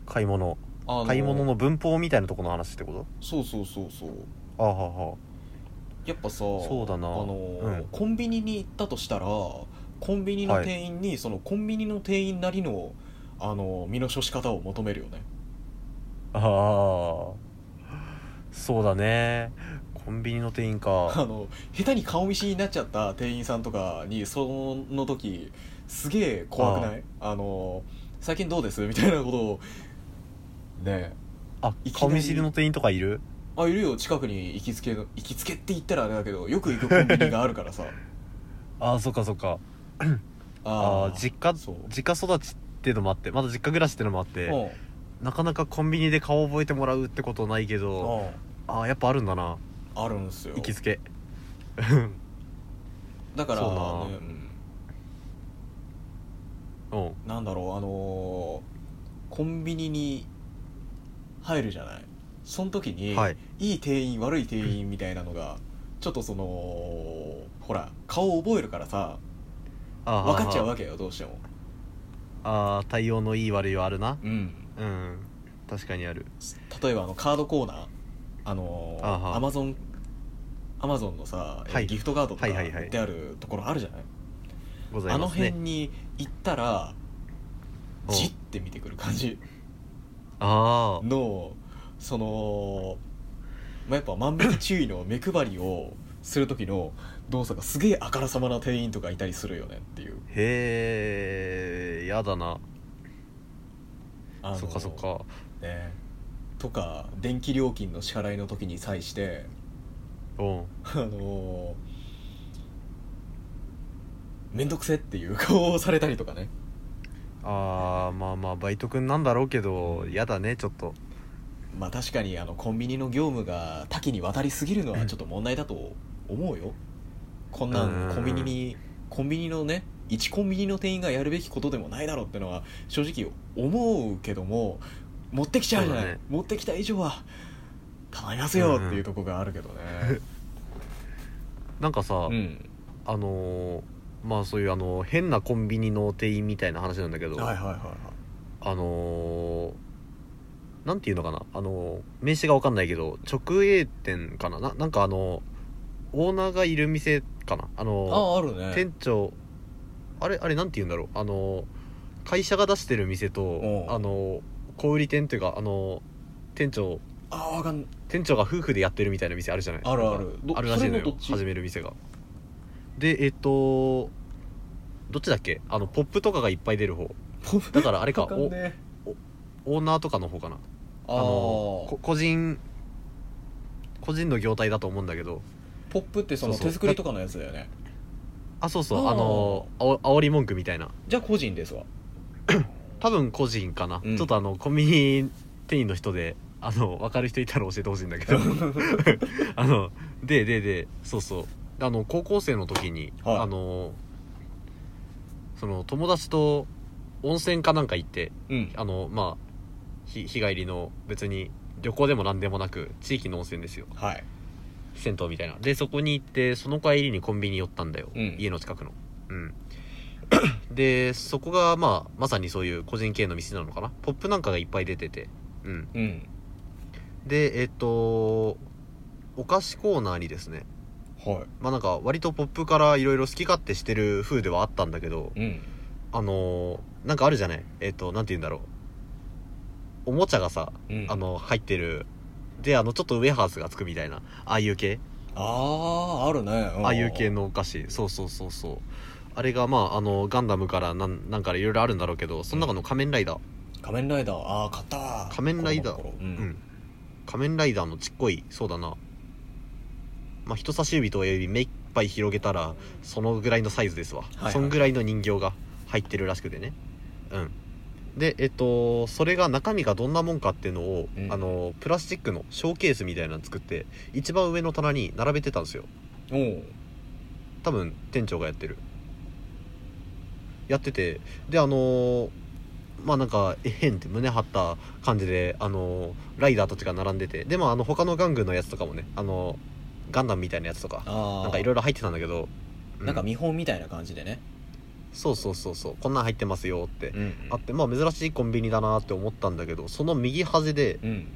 買い物。あ買い物の文法みたいなところの話ってこと？そうそうそうそう。あははやっぱさそうだな。あの、うん。コンビニに行ったとしたらコンビニの店員に、そのコンビニの店員なりのあの身の処し方を求めるよね。ああ。そうだね。コンビニの店員あかの下手に顔見知りになっちゃった店員さんとかにその時すげえ怖くない？あの最近どうです？みたいなことをね。あ顔見知りの店員とかいる？あいるよ。近くに行きつけの行きつけって言ったらあれだけどよく行くコンビニがあるからさ。ああそっかそっかああー実家そう。実家育ちっていうのもあってまだ実家暮らしっていうのもあってうん。なかなかコンビニで顔覚えてもらうってことないけどうん。ああやっぱあるんだな。あるんすよ。行きつけ。だから、そうな。ねうん。うん。なんだろうあのーコンビニに入るじゃない？その時に、はい。いい店員悪い店員みたいなのがちょっとそのほら顔覚えるからさあ分かっちゃうわわけよどうしても。ああ対応のいい悪いはあるな。うん。うん確かにある。例えばあのカードコーナーあのあはアマゾンアマゾンのさ、えはい。ギフトカードとかはいはいはい。売ってあるところあるじゃない、ござあのいますね。辺に行ったらう。んじって見てくる感じ。あのその、まあ、やっぱ万引き注意の目配りをする時の動作がすげえあからさまな店員とかいたりするよねっていう。あへえやだな。あのそっかそっか。ねとか電気料金の支払いの時に際してうん。あの面倒くせっていう顔をされたりとかね。あーまあまあバイト君なんだろうけどやだねちょっと。まあ確かにあのコンビニの業務が多岐にわたりすぎるのはちょっと問題だと思うよこんなうんんコンビニにコンビニのね一コンビニの店員がやるべきことでもないだろうってのは正直思うけども持ってきちゃうじゃない、ね。持ってきた以上は頼みますよっていうとこがあるけどね。なんかさ、うん。あのーまあそういうあの変なコンビニの店員みたいな話なんだけど、はいはいはいはい。あのーなんていうのかなあのー名刺が分かんないけど直営店かな？ななんかあのオーナーがいる店かな？あのーああるね。店長あれあれなんて言うんだろう？あの会社が出してる店とう。んあの小売店というかあの店長あわかん店長が夫婦でやってるみたいな店あるじゃない？あるある。どあるらしいのよ始める店が。でえっとどっちだっけ？あのポップとかがいっぱい出る方。だからあれかわかんねオーナーとかの方かな。ああの個人個人の業態だと思うんだけどポップってその手作りとかのやつだよね。あそうそう。あー。あのあお煽り文句みたいな。じゃあ個人ですわ。多分個人かな、うん。ちょっとあのコンビニ店員の人であの分かる人いたら教えてほしいんだけど。あのでででそうそう。あの高校生の時に、はい。あのその友達と温泉かなんか行ってうん。あのまあ日日帰りの別に旅行でも何でもなく地域の温泉ですよ。はい銭湯みたいな。でそこに行ってその帰りにコンビニ寄ったんだよ、うん。家の近くの。うん。でそこがまあまさにそういう個人系の店なのかな。ポップなんかがいっぱい出てて。うん。うん。でえっとお菓子コーナーにですね。はまあなんか割とポップからいろいろ好き勝手してる風ではあったんだけどいうん。あのーなんかあるじゃない。えっとなんて言うんだろう。おもちゃがさうん。あの入ってるであのちょっとウェハースがつくみたいな。ああいう系。あああるね。ああいう系のお菓子。そうそうそうそう。あれがまああのガンダムからなんなんかいろいろあるんだろうけどその中の仮面ライダー、仮面ライダー。ああ買った。仮面ライダー。子供の頃。ううん。ん仮面ライダーのちっこい。そうだな。まあ人差し指と親指目いっぱい広げたらそのぐらいのサイズですわ、いはい。そんぐらいの人形が入ってるらしくてね。うんでえっとそれが中身がどんなもんかっていうのを、うん。あのプラスチックのショーケースみたいなの作って一番上の棚に並べてたんですよ。おお多分店長がやってる。やっててであのーまあなんかえへんって胸張った感じであのーライダーたちが並んでてでもあの他の玩具のやつとかもねあのーガンダムみたいなやつとかなんかいろいろ入ってたんだけど、うなんか見本みたいな感じでねそうそうそうそう。こんなん入ってますよって、うんあってまあ珍しいコンビニだなって思ったんだけどその右端でうん。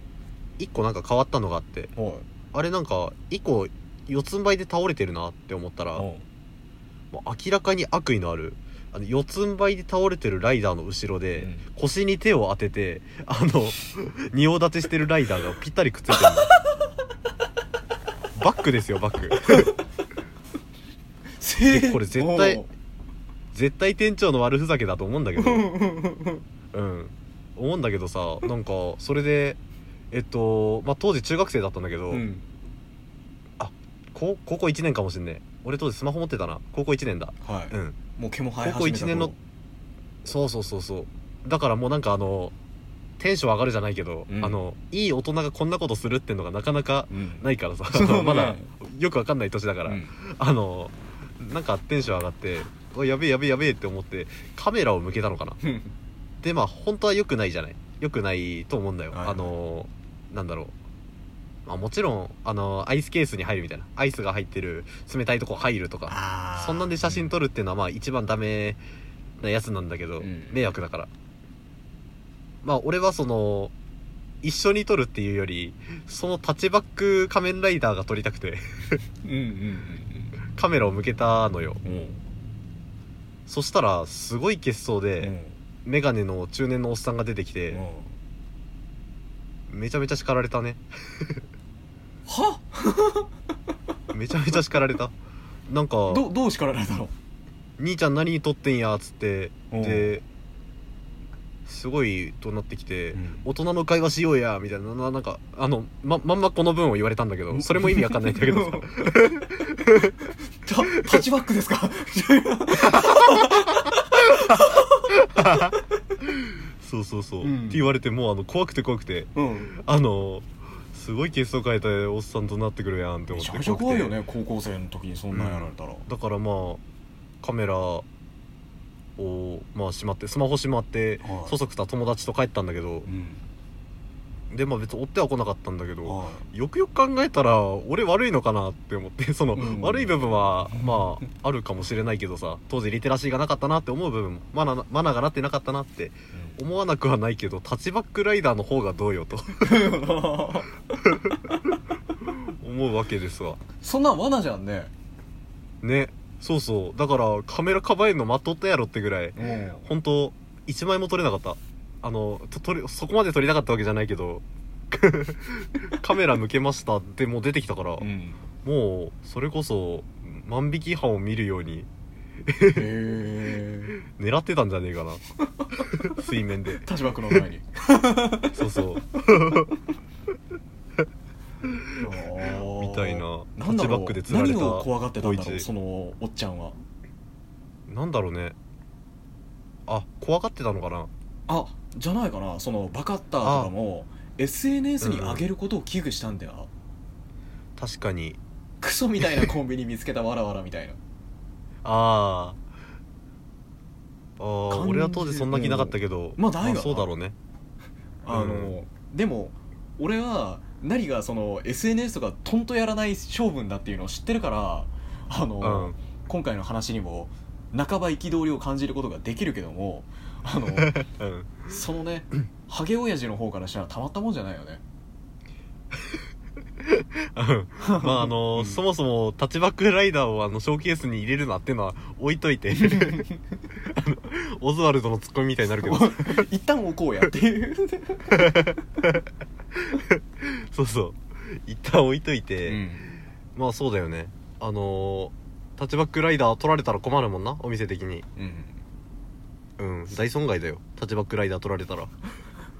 1個なんか変わったのがあってはい。あれなんか1個四つん這いで倒れてるなって思ったらうんもう明らかに悪意のあるあの四つん這いで倒れてるライダーの後ろで、腰に手を当ててあの 仁王立てしてるライダーがぴったりくっついてるの。バックですよバック。せこれ絶対絶対店長の悪ふざけだと思うんだけど。うん思うんだけどさなんかそれでえっとまあ当時中学生だったんだけど、うん。高高校1年かもしんねえ。俺当時スマホ持ってたな。高校1年だ。はい。うん。もう毛も生え始めた高校一年のそうそうそうそう。だからもうなんかあのテンション上がるじゃないけど、うん。あのいい大人がこんなことするってのがなかなかうん。ないからさ、そうね。まだよくわかんない年だから、うん。あのなんかテンション上がってうわやべえやべえやべえって思ってカメラを向けたのかな。うん。でまあ本当は良くないじゃない。良くないと思うんだよ、はいあのなんだろう。まあ、もちろんあのアイスケースに入るみたいな。アイスが入ってる冷たいとこ入るとか。そんなんで写真撮るっていうのはまあ一番ダメなやつなんだけど、うん。迷惑だから。まあ俺はその一緒に撮るっていうよりそのタッチバック仮面ライダーが撮りたくて。うんうん カメラを向けたのよ。うんうんそしたらすごい血相うん。で、メガネの中年のおっさんが出てきて、めちゃめちゃ叱られたね。は？めちゃめちゃ叱られた。なんかどどう叱られたの「兄ちゃん何撮ってんや」っつってうん。ですごい怒鳴ってきて、うん。大人の会話しようやみたいな。ななんかあのままんまこの文を言われたんだけどそれも意味わかんないんだけどさ タ タッチバックですか？そうそうそう、うん。って言われてもうあの怖くて怖くて。うん。あのすごい血相変えたおっさんとなってくるやんって思って。めちゃめちゃ怖いよね高校生の時にそんなんやられたら。だからまあカメラをまあしまってスマホしまって、はい。そそくさ友達と帰ったんだけどうんでまあ別に追っては来なかったんだけど、はよくよく考えたら俺悪いのかなって思って その、うん。悪い部分はまああるかもしれないけどさ当時リテラシーがなかったなって思う部分もマナマナーがなってなかったなってい思わなくはないけどタッチバックライダーの方がどうよと。思うわけですわ。そんなん罠じゃんね。ね。そうそう。だからカメラ構えるの待っとったやろってぐらいうん。本当一枚も撮れなかったあのと撮れそこまで撮りたかったわけじゃないけど カメラ向けましたってもう出てきたから、うん。もうそれこそ万引き犯を見るようにへえ狙ってたんじゃねえかな。水面で。タッチバックの前に。そうそう。みたいなタッチバックで釣られた何を怖がってたんだろうそのおっちゃんは。なんだろうね。あ怖がってたのかな。あじゃないかなそのバカッターとかも SNS に上げることを危惧したんだよ、確かに。クソみたいなコンビニ見つけたわらわらみたいな。あーあー俺は当時そんな気なかったけど。まあな。いわなそうだろうね。あの、でも俺は何がその SNS とかとんとやらない性分だっていうのを知ってるからあの、うん。今回の話にも半ば憤りを感じることができるけどもあのうん。そのねハゲ親父の方からしたらたまったもんじゃないよね。うん。まああの、うん。そもそもタッチバックライダーをあのショーケースに入れるなっていうのは置いといて。あのオズワルドのツッコミみたいになるけど。一旦置こうやっていう、そうそう。一旦置いといて、うん。まあそうだよね。あのタッチバックライダー取られたら困るもんなお店的に。うん、うん大損害だよ。タッチバックライダー取られたら。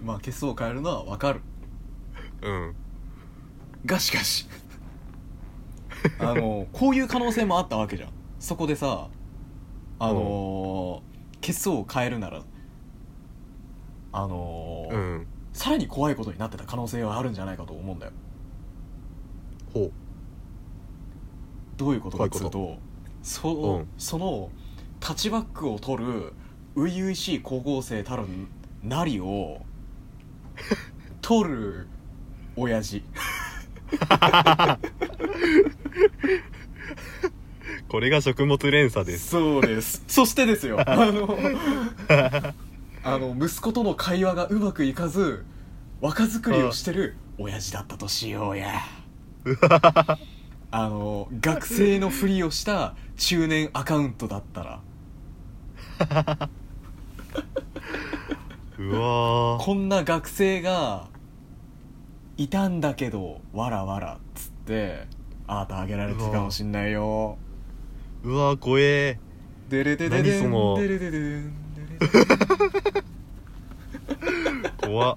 まあ血相を変えるのは分かる。うん。がしかし。あのこういう可能性もあったわけじゃん。そこでさあのー、血相を変えるならあのーうん。さらに怖いことになってた可能性はあるんじゃないかと思うんだよ。ほどういうことかっつう怖と。そ,、うん。そのタッチバックを取る初々しい高校生たるなりを取る親父これが食物連鎖ですそうですそしてですよあのあの息子との会話がうまくいかず若作りをしてる親父だったとしようやあの学生のふりをした中年アカウントだったらうわー。こんな学生がいたんだけどわらわらっつってアートあげられてたかもしんないよ。うわー怖え。デレデデデン何その。デレデデデンデレ怖っ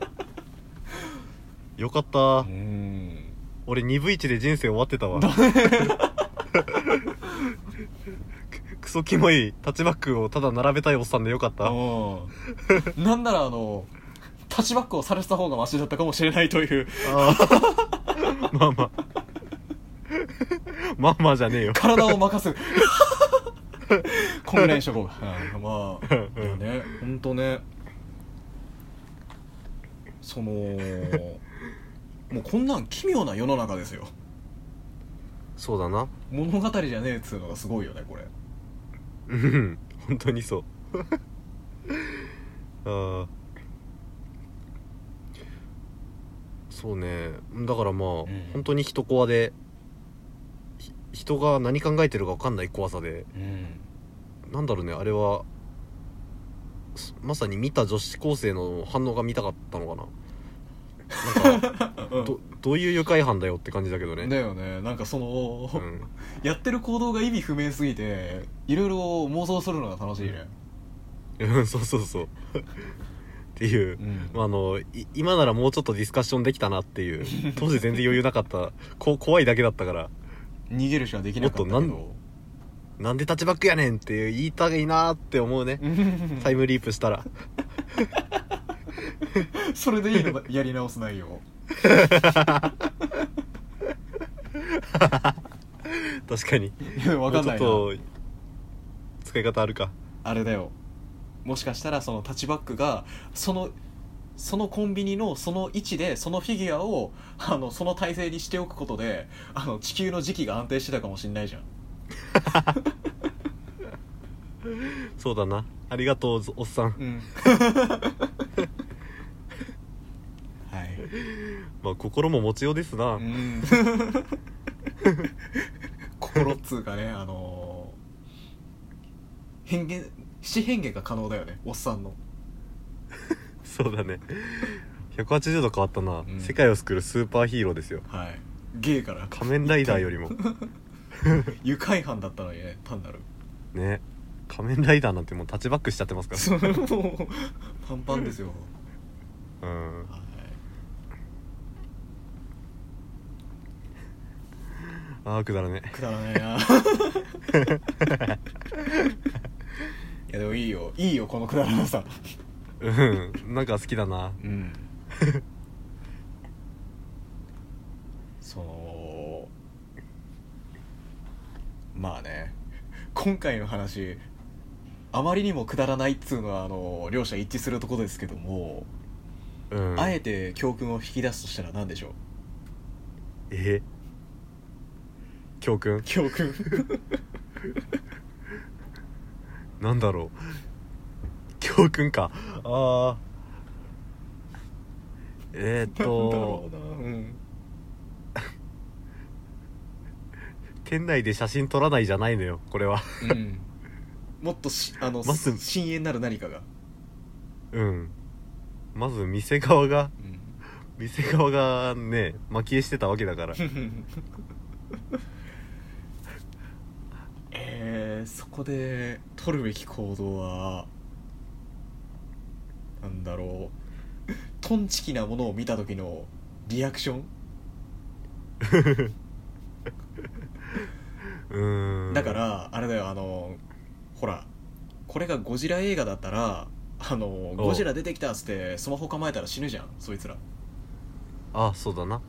よかったうん俺2分1で人生終わってたわソキモいタッチバックをただ並べたいおっさんでよかった。うん。なんならあのタッチバックをされてた方がマシだったかもしれないという。あー。まあまあ。まあまあじゃねえよ。体を任すこんぐらいにしとこう。うん。まあね本当ね。そのもうこんなん奇妙な世の中ですよ。そうだな。物語じゃねえっつうのがすごいよねこれうん。本当にそう。あー。そうね。だからまあ、ん。本当に人コアでひ人が何考えてるか分かんない怖さで。うん。なんだろうねあれはすまさに見た女子高生の反応が見たかったのかななんか どどういう愉快犯だよって感じだけどね。だよね。なんかその、うん。やってる行動が意味不明すぎていろいろ妄想するのが楽しいね。うん。そうそうそう。っていう、うん。まあ、あのい今ならもうちょっとディスカッションできたなっていう。当時全然余裕なかった。こ怖いだけだったから。逃げるしかできなかったけもっどなんでタッチバックやねんっていう言いたいなって思うね。タイムリープしたら それでいいのかやり直す内容 確かに。い やわかんないな。もうちょっと使い方あるか。あれだよ。もしかしたらそのタッチバックがそのそのコンビニのその位置でそのフィギュアをあのその体勢にしておくことであの地球の時期が安定してたかもしんないじゃん。そうだな。ありがとうおっさん。うん。はい まあ心も持ちようですな、うん。心っつうかねあのー変幻七変化が可能だよねおっさんの。そうだね。180度変わったな、うん。世界を救うスーパーヒーローですよ。はい。ゲイから。仮面ライダーよりも。愉快犯だったのにね単なる。ね。仮面ライダーなんてもうタッチバックしちゃってますかそれもうパンパンですよ、らうんはいああくだらねくだらな。いなやでもいいよ。いいよこのくだらなさ。うん。なんか好きだな。うん。そのまあね。今回の話あまりにもくだらないっつうのはあの両者一致するところですけども、うん。あえて教訓を引き出すとしたら何でしょう？え？教訓？教訓。なんだろう。教訓か。ああえー、っなんだろとうな。うん。店内で写真撮らないじゃないのよこれは。うん。もっとしあの、まず。深淵なる何かが、うん。まず店側がうん。店側がね蒔絵してたわけだから えー、そこで取るべき行動はなんだろう。トンチキなものを見た時のリアクション、うーん。だからあれだよあのほらこれがゴジラ映画だったらあのゴジラ出てきたっつってスマホ構えたら死ぬじゃんそいつら。あそうだな。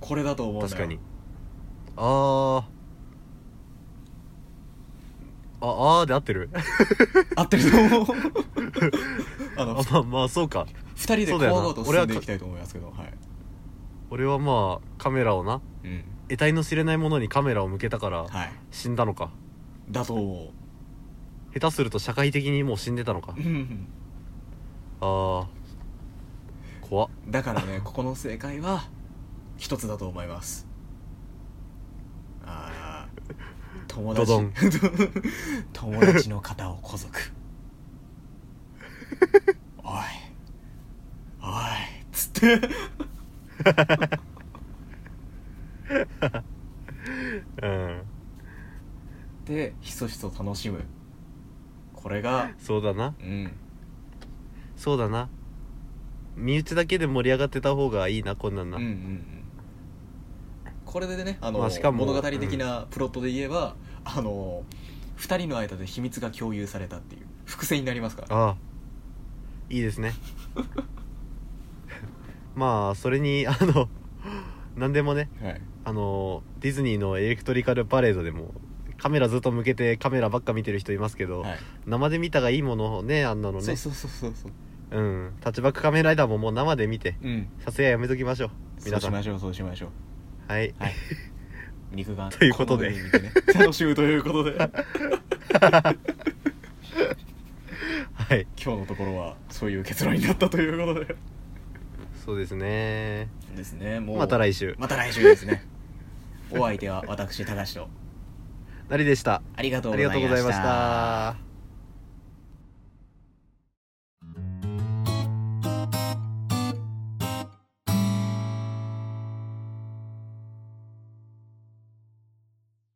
これだと思うんだよ。確かに。あーああーで合ってる。合ってると思う。あのあまあまあそうか。二人でそうだよな。怖がと進んでいきたいと思いますけどはい、俺はまあカメラをな。うん、得体の知れないものにカメラを向けたからはい。死んだのか。だと思下手すると社会的にもう死んでたのか。ううん。ああ怖っ。だからね ここの正解は一つだと思います。ああ友達。ドドン。友達の肩をこぞく。おい。おい。っつって。うん。でひそひそ楽しむ。これがそうだな。うん。そうだな。身内だけで盛り上がってた方がいいなこんなんな、うんうんうん。これでねあの、まあしかも。物語的なプロットで言えば、あの2人の間で秘密が共有されたっていう伏線になりますから。ああ。いいですね。まあそれにあの何でもねはい。あのディズニーのエレクトリカルパレードでもカメラずっと向けてカメラばっか見てる人いますけど、はい。生で見たがいいものをねあんなのね。そうそうそうそうそう。うん。タッチバックカメライダーももう生で見てうん。撮影はやめときましょう。皆さん。そうしましょうそうしましょう。はい。はい 肉眼ということで。楽しむということで。はい。今日のところはそういう結論になったということで。そうですね。ですね。もうまた来週。また来週ですね。お相手は私高橋と。なりでした。ありがとうございました